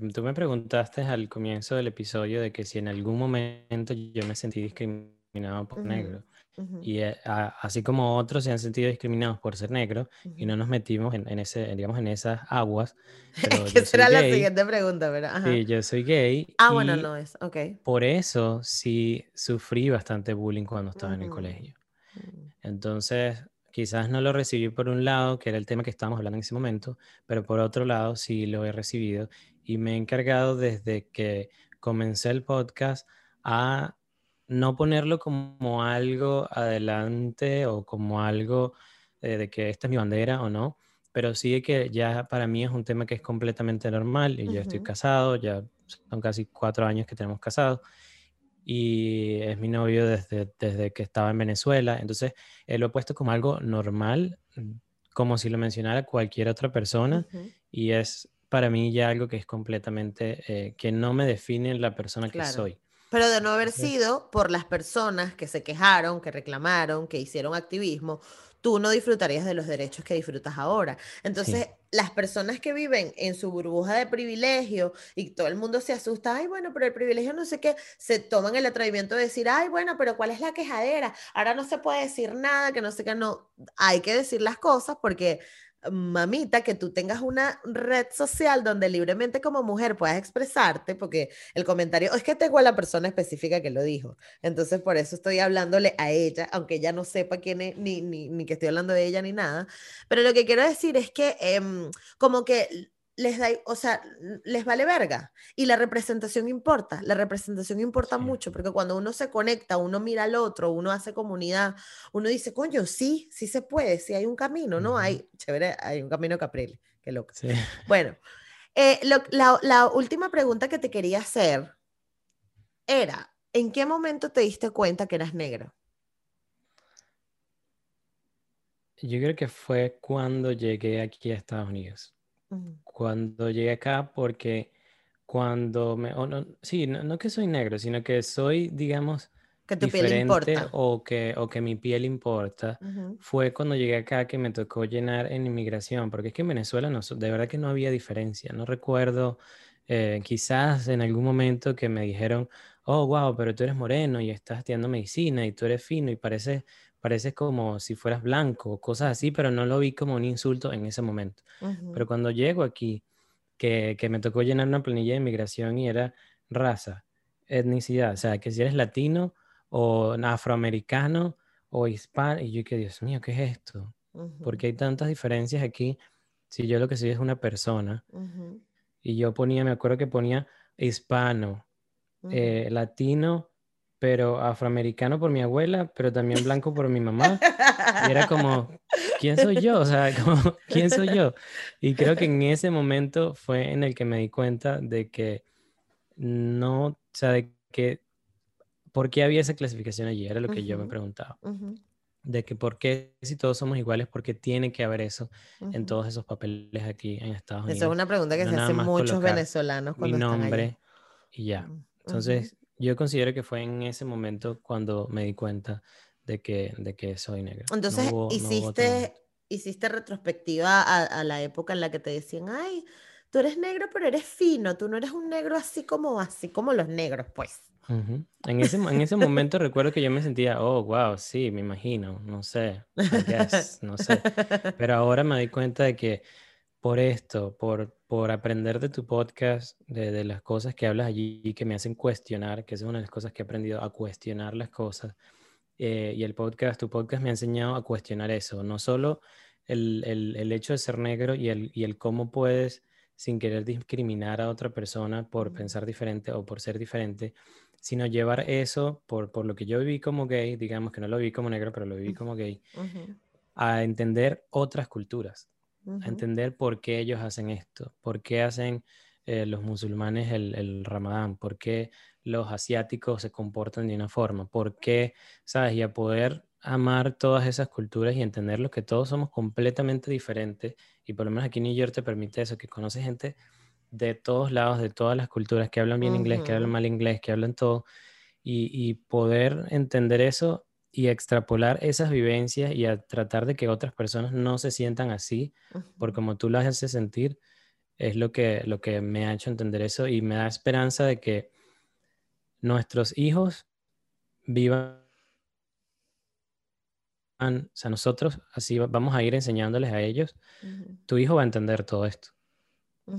y tú me preguntaste al comienzo del episodio de que si en algún momento yo me sentí discriminado por negro. Y eh, así como otros se han sentido discriminados por ser negro y no nos metimos en, ese, digamos, en esas aguas. Esa será la siguiente pregunta, ¿verdad? Sí, yo soy gay. Ah, bueno, no es, ok. Por eso sí sufrí bastante bullying cuando estaba en el colegio. Mm. Entonces, Quizás no lo recibí por un lado, que era el tema que estábamos hablando en ese momento, pero por otro lado sí lo he recibido y me he encargado desde que comencé el podcast a no ponerlo como algo adelante o como algo eh, de que esta es mi bandera o no, pero sí que ya para mí es un tema que es completamente normal y yo estoy casado, ya son casi cuatro años que tenemos casados y es mi novio desde, desde que estaba en Venezuela. Entonces, él lo he puesto como algo normal, como si lo mencionara cualquier otra persona, y es para mí ya algo que es completamente, eh, que no me define la persona que soy. Pero de no haber sido por las personas que se quejaron, que reclamaron, que hicieron activismo, tú no disfrutarías de los derechos que disfrutas ahora. Entonces, las personas que viven en su burbuja de privilegio y todo el mundo se asusta, ay, bueno, pero el privilegio no sé qué, se toman el atrevimiento de decir, ay, bueno, pero ¿cuál es la quejadera? Ahora no se puede decir nada, que no sé qué, no, hay que decir las cosas porque mamita, que tú tengas una red social donde libremente como mujer puedas expresarte, porque el comentario es que tengo a la persona específica que lo dijo. Entonces, por eso estoy hablándole a ella, aunque ella no sepa quién es, ni, ni, ni que estoy hablando de ella ni nada. Pero lo que quiero decir es que em, como que les da, o sea, les vale verga. Y la representación importa, la representación importa mucho, porque cuando uno se conecta, uno mira al otro, uno hace comunidad, uno dice, coño, sí, sí se puede, sí hay un camino, ¿no? Hay, chévere, hay un camino Caprile, qué loco. Bueno, eh, la, la última pregunta que te quería hacer era, ¿en qué momento te diste cuenta que eras negro? Yo creo que fue cuando llegué aquí a Estados Unidos cuando llegué acá porque cuando me, no, sí, no, que soy negro, sino que soy, digamos, que tu piel importa. O que, o que mi piel importa, fue cuando llegué acá que me tocó llenar en inmigración, porque es que en Venezuela no, de verdad que no había diferencia. No recuerdo, eh, quizás en algún momento que me dijeron, oh, wow, pero tú eres moreno y estás estudiando medicina y tú eres fino y pareces pareces como si fueras blanco, cosas así, pero no lo vi como un insulto en ese momento. Pero cuando llego aquí, que, me tocó llenar una planilla de inmigración y era raza, etnicidad, o sea, que si eres latino o afroamericano o hispano, y yo que Dios mío, ¿qué es esto? Porque hay tantas diferencias aquí. Si yo lo que soy es una persona, y yo ponía, me acuerdo que ponía hispano, eh, latino, pero afroamericano por mi abuela, pero también blanco por mi mamá. Y era como, ¿quién soy yo? O sea, como, ¿quién soy yo? Y creo que en ese momento fue en el que me di cuenta de que no, o sea, de que, ¿por qué había esa clasificación allí? Era lo que yo me preguntaba. De que por qué si todos somos iguales, por qué tiene que haber eso en todos esos papeles aquí en Estados Unidos. Esa es una pregunta que se hacen muchos venezolanos cuando mi nombre y ya. Entonces, yo considero que fue en ese momento cuando me di cuenta de que, de que soy negro. Entonces, hiciste, hiciste retrospectiva a, la época en la que te decían, ay, tú eres negro, pero eres fino, tú no eres un negro así como, así como los negros, pues. en, ese, en ese momento recuerdo que yo me sentía, oh, wow, sí, me imagino, no sé, no sé. Pero ahora me doy cuenta de que por esto, por, por aprender de tu podcast, de, las cosas que hablas allí y que me hacen cuestionar, que es una de las cosas que he aprendido a cuestionar las cosas. Eh, y el podcast, tu podcast me ha enseñado a cuestionar eso, no solo el, el, el hecho de ser negro y el, y el cómo puedes sin querer discriminar a otra persona por pensar diferente o por ser diferente, sino llevar eso por, por lo que yo viví como gay, digamos que no lo viví como negro, pero lo viví como gay, a entender otras culturas a entender por qué ellos hacen esto, por qué hacen eh, los musulmanes el, el, ramadán, por qué los asiáticos se comportan de una forma, por qué, ¿sabes? Y a poder amar todas esas culturas y entenderlos que todos somos completamente diferentes y por lo menos aquí en New York te permite eso, que conoces gente de todos lados, de todas las culturas, que hablan bien inglés, que hablan mal inglés, que hablan todo, y, y, poder entender eso y extrapolar esas vivencias y a tratar de que otras personas no se sientan así, por como tú las haces sentir, es lo que, lo que me ha hecho entender eso y me da esperanza de que nuestros hijos vivan, o sea, nosotros así vamos a ir enseñándoles a ellos, tu hijo va a entender todo esto.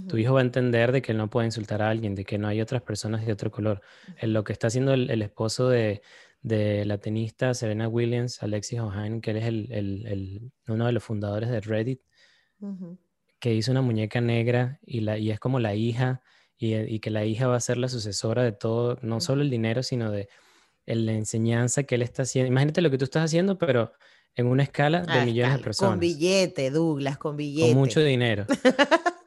Tu hijo va a entender de que él no puede insultar a alguien, de que no hay otras personas de otro color. lo que está haciendo el esposo de, de la tenista Serena Williams, Alexis Ohane, que él es el, uno de los fundadores de Reddit, que hizo una muñeca negra y, la, y es como la hija, y, que la hija va a ser la sucesora de todo, no solo el dinero, sino de la enseñanza que él está haciendo. Imagínate lo que tú estás haciendo, pero en una escala de millones de personas. Con billete, Douglas, con billete. Con mucho dinero.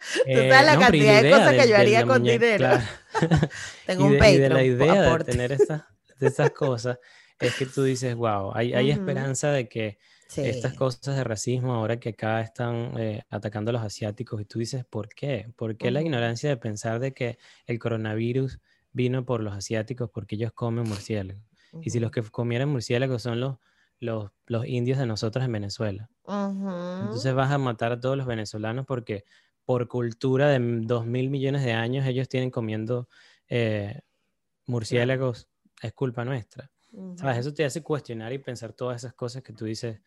Tú sabes la eh, cantidad de cosas que yo haría con dinero. Tengo un Patreon. Y de la idea de tener esta de esas cosas, es que tú dices, wow, hay, hay esperanza de que estas cosas de racismo ahora que acá están eh, atacando a los asiáticos y tú dices, ¿por qué? ¿Por qué la ignorancia de pensar de que el coronavirus vino por los asiáticos porque ellos comen murciélagos? Y si los que comieran murciélagos son los, los, los indios de nosotros en Venezuela. Entonces vas a matar a todos los venezolanos porque por cultura de dos mil millones de años ellos tienen comiendo eh, murciélagos, es culpa nuestra. ¿Sabes? Eso te hace cuestionar y pensar todas esas cosas que tú dices,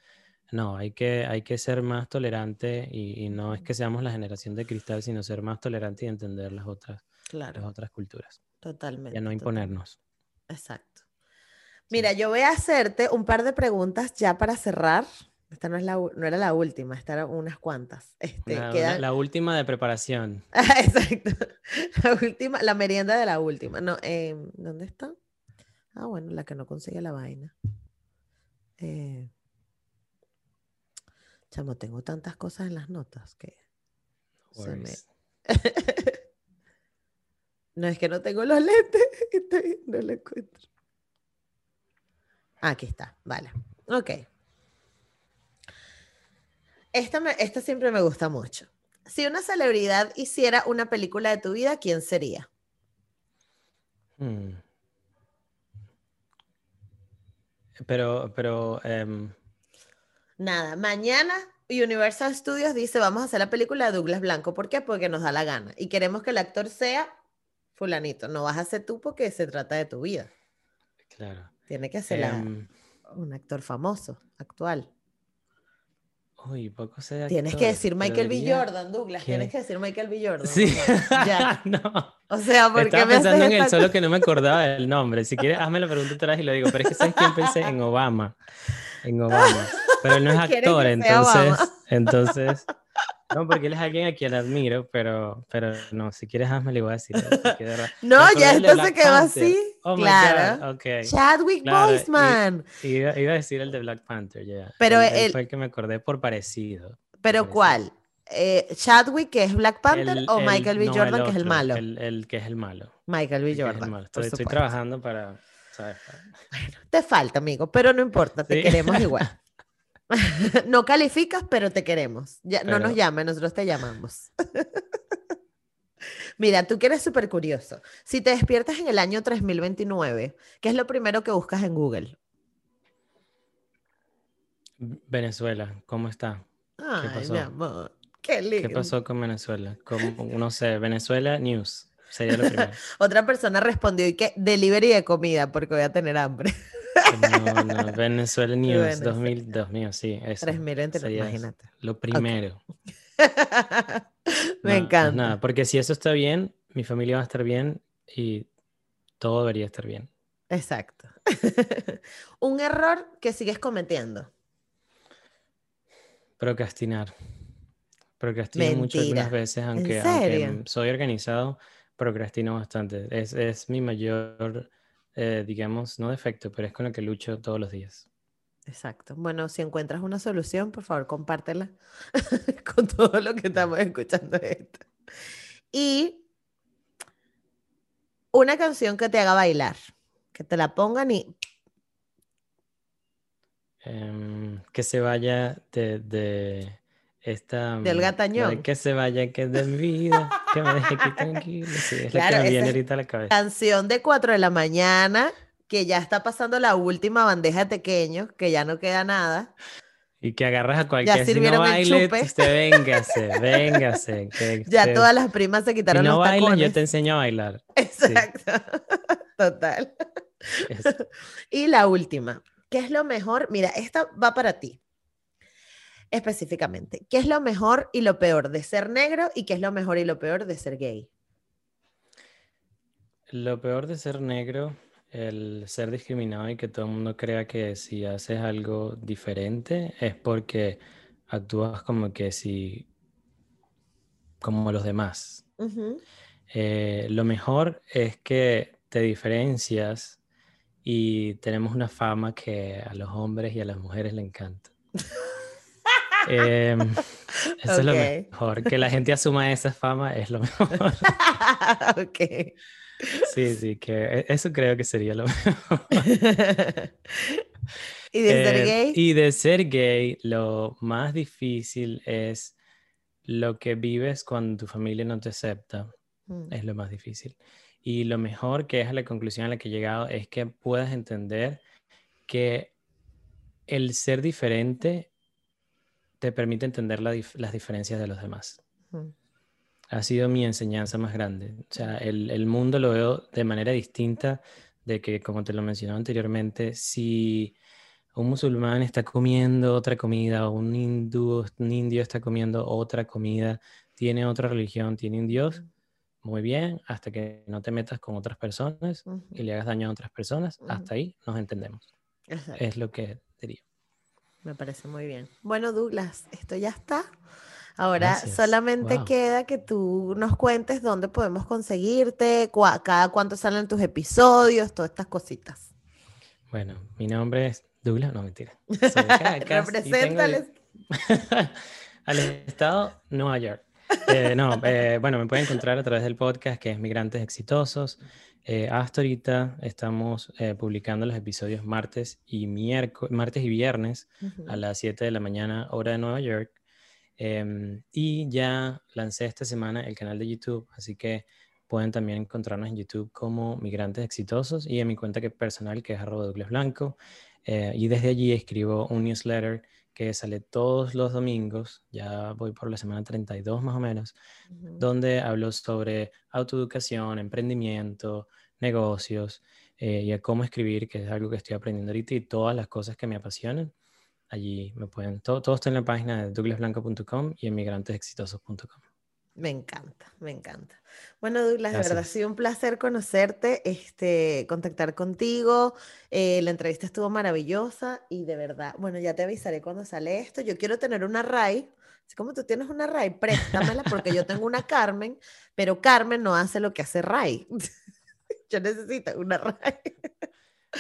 no, hay que, hay que ser más tolerante y, no es que seamos la generación de cristal, sino ser más tolerante y entender las otras, las otras culturas. Totalmente. Y no imponernos. Exacto. Mira, yo voy a hacerte un par de preguntas ya para cerrar. Esta no, es la, no era la última, esta era unas cuantas. Este, la, última de preparación. Exacto. La última, la merienda de la última. No, em, ¿Dónde está? Ah, bueno, la que no consigue la vaina. Eh, chamo, tengo tantas cosas en las notas que no es que no tengo los lentes, no lo encuentro. Aquí está, vale. Ok. Esta, esta siempre me gusta mucho. Si una celebridad hiciera una película de tu vida, ¿quién sería? Hmm. Pero, pero. Em, Nada, mañana Universal Studios dice: Vamos a hacer la película de Douglas Blanco. ¿Por qué? Porque nos da la gana. Y queremos que el actor sea Fulanito. No vas a ser tú porque se trata de tu vida. Claro. Tiene que ser em, un actor famoso, actual. Uy, poco sé Tienes que decir Michael B. Jordan, Douglas. Tienes que decir Michael B. Jordan. Sí. ya. no. O sea, porque Estaba pensando en él, solo que no me acordaba del nombre. Si quieres, hazme la pregunta otra vez y lo digo. Pero es que ¿sabes quién pensé? En Obama. En Obama. Pero él no es actor, entonces... Entonces... No, porque él es alguien a quien admiro, pero, pero no, si quieres hazme le voy a decir. no, ya esto se quedó así. Oh claro. Okay. Chadwick Boseman. Iba, a decir el de Black Panther, ya. Pero él, fue el que me acordé por parecido. ¿Pero cuál? Eh, ¿Chadwick, que es Black Panther, o Michael B. Jordan, que es el malo? El, que es el malo. Michael B. Jordan. Estoy, estoy, trabajando para. ¿sabes? Bueno, te falta, amigo, pero no importa, te queremos igual. no calificas, pero te queremos. Ya, No nos llames, nosotros te llamamos. Mira, tú que eres súper curioso. Si te despiertas en el año 3029, ¿qué es lo primero que buscas en Google? Venezuela, ¿cómo está? Ay, ¿Qué pasó? mi amor. Qué lindo. ¿Qué pasó con Venezuela? no sé, Venezuela News. Sería lo primero. Otra persona respondió y que delivery de comida porque voy a tener hambre. No, no, Venezuela News, 2000, 2000, sí. 3000, imagínate. Lo primero. Me encanta. nada, porque si eso está bien, mi familia va a estar bien y todo debería estar bien. Exacto. Un error que sigues cometiendo. Procrastinar. Procrastino mucho algunas veces, aunque, aunque, soy organizado, procrastino bastante. Es, es mi mayor eh, digamos, no defecto, pero es con lo que lucho todos los días. Exacto. Bueno, si encuentras una solución, por favor, compártela con todo lo que estamos escuchando esto. Y una canción que te haga bailar, que te la pongan y... Em, que se vaya de esta, del mm, gatañón. que se vaya, que es de mi vida, que me deje aquí tranquilo. Sí, es la que me viene ahorita a la cabeza. Canción de 4 de la mañana, que ya está pasando la última bandeja de pequeños, que ya no queda nada. Y que agarras a cualquier ya si no baile, usted véngase, véngase. Que ya todas las primas se quitaron si no los yo te enseño a bailar. Exacto. Total. Y la última, ¿qué es lo mejor? Mira, esta va para ti específicamente. ¿Qué es lo mejor y lo peor de ser negro y qué es lo mejor y lo peor de ser gay? Lo peor de ser negro, el ser discriminado y que todo el mundo crea que si haces algo diferente es porque actúas como que si, como los demás. Eh, lo mejor es que te diferencias y tenemos una fama que a los hombres y a las mujeres le encanta. Em, eso es lo mejor. Que la gente asuma esa fama es lo mejor. ok. Sí, sí, que e, eso creo que sería lo mejor. ¿Y de ser Eh, gay? Y de ser gay, lo más difícil es lo que vives cuando tu familia no te acepta. Mm, Es lo más difícil. Y lo mejor que es la conclusión a la que he llegado es que puedas entender que el ser diferente te permite entender la dif- las diferencias de los demás. mm, Ha sido mi enseñanza más grande. O sea, el, el mundo lo veo de manera distinta de que, como te lo mencionaba anteriormente, si un musulmán está comiendo otra comida o un hindú, un indio está comiendo otra comida, tiene otra religión, tiene un dios, muy bien, hasta que no te metas con otras personas ujú, y le hagas daño a otras personas, Ujú. hasta ahí nos entendemos. exacto. Es lo que diría. Me parece muy bien. Bueno, Douglas, esto ya está. Ahora Gracias. solamente Wow. queda que tú nos cuentes dónde podemos conseguirte, cua- cada cuánto salen tus episodios, todas estas cositas. Bueno, mi nombre es Douglas, no mentira. Soy de Caracas Represéntales. al estado Nueva York. Eh, no, eh, bueno, me pueden encontrar a través del podcast que es Migrantes Exitosos. Eh, hasta ahorita estamos eh, publicando los episodios martes y miércoles, martes y viernes a las 7 de la mañana, hora de Nueva York. Em, y ya lancé esta semana el canal de YouTube, así que pueden también encontrarnos en YouTube como Migrantes Exitosos y en mi cuenta que personal, que es arroba Douglas Blanco. Y desde allí escribo un newsletter que sale todos los domingos, ya voy por la semana 32 más o menos, donde hablo sobre autoeducación, emprendimiento, negocios eh, y a cómo escribir, que es algo que estoy aprendiendo ahorita y todas las cosas que me apasionan. Allí me pueden, todo, todo está en la página de douglasblanco.com y en migrantesexitosos.com. Me encanta, me encanta. Bueno, Douglas, de verdad ha sido un placer conocerte, este, contactar contigo. eh, la entrevista estuvo maravillosa y de verdad, bueno, ya te avisaré cuando sale esto. Yo quiero tener una RAI, así como tú tienes una RAI, préstamela porque yo tengo una Carmen, pero Carmen no hace lo que hace RAI. Yo necesito una RAI.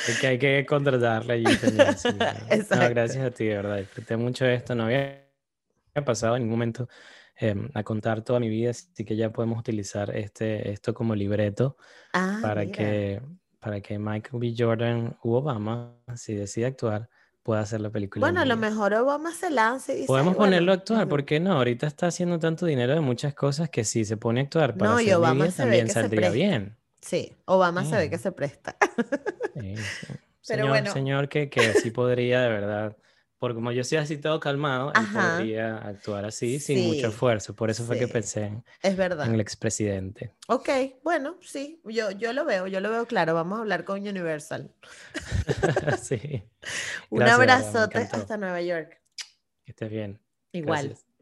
Es que hay que contratarla allí también. sí. No, gracias a ti, de verdad. Disfruté mucho esto. No había pasado en ningún momento em, a contar toda mi vida, así que ya podemos utilizar este, esto como libreto Ah, para mira. que, para que Michael B. Jordan u Obama, si decide actuar, pueda hacer la película. Bueno, a lo mejor Obama se lanza y dice, Podemos "Ay, bueno, ponerlo a actuar, ujú". ¿por qué no? Ahorita está haciendo tanto dinero de muchas cosas que si se pone a actuar para No, y hacer mi Obama se ve también se saldría presta. bien. Sí, Obama se ve Mm. que se presta. Sí, sí. Pero Señor, bueno. señor que, que sí podría, de verdad, porque como yo soy así todo calmado, él podría actuar así sin mucho esfuerzo. Por eso fue que pensé en, Es verdad. en el expresidente. Ok, bueno, sí, yo, yo lo veo, yo lo veo claro. Vamos a hablar con Universal. sí. Un Gracias, abrazote hasta Nueva York. Que estés bien. Igual. Gracias.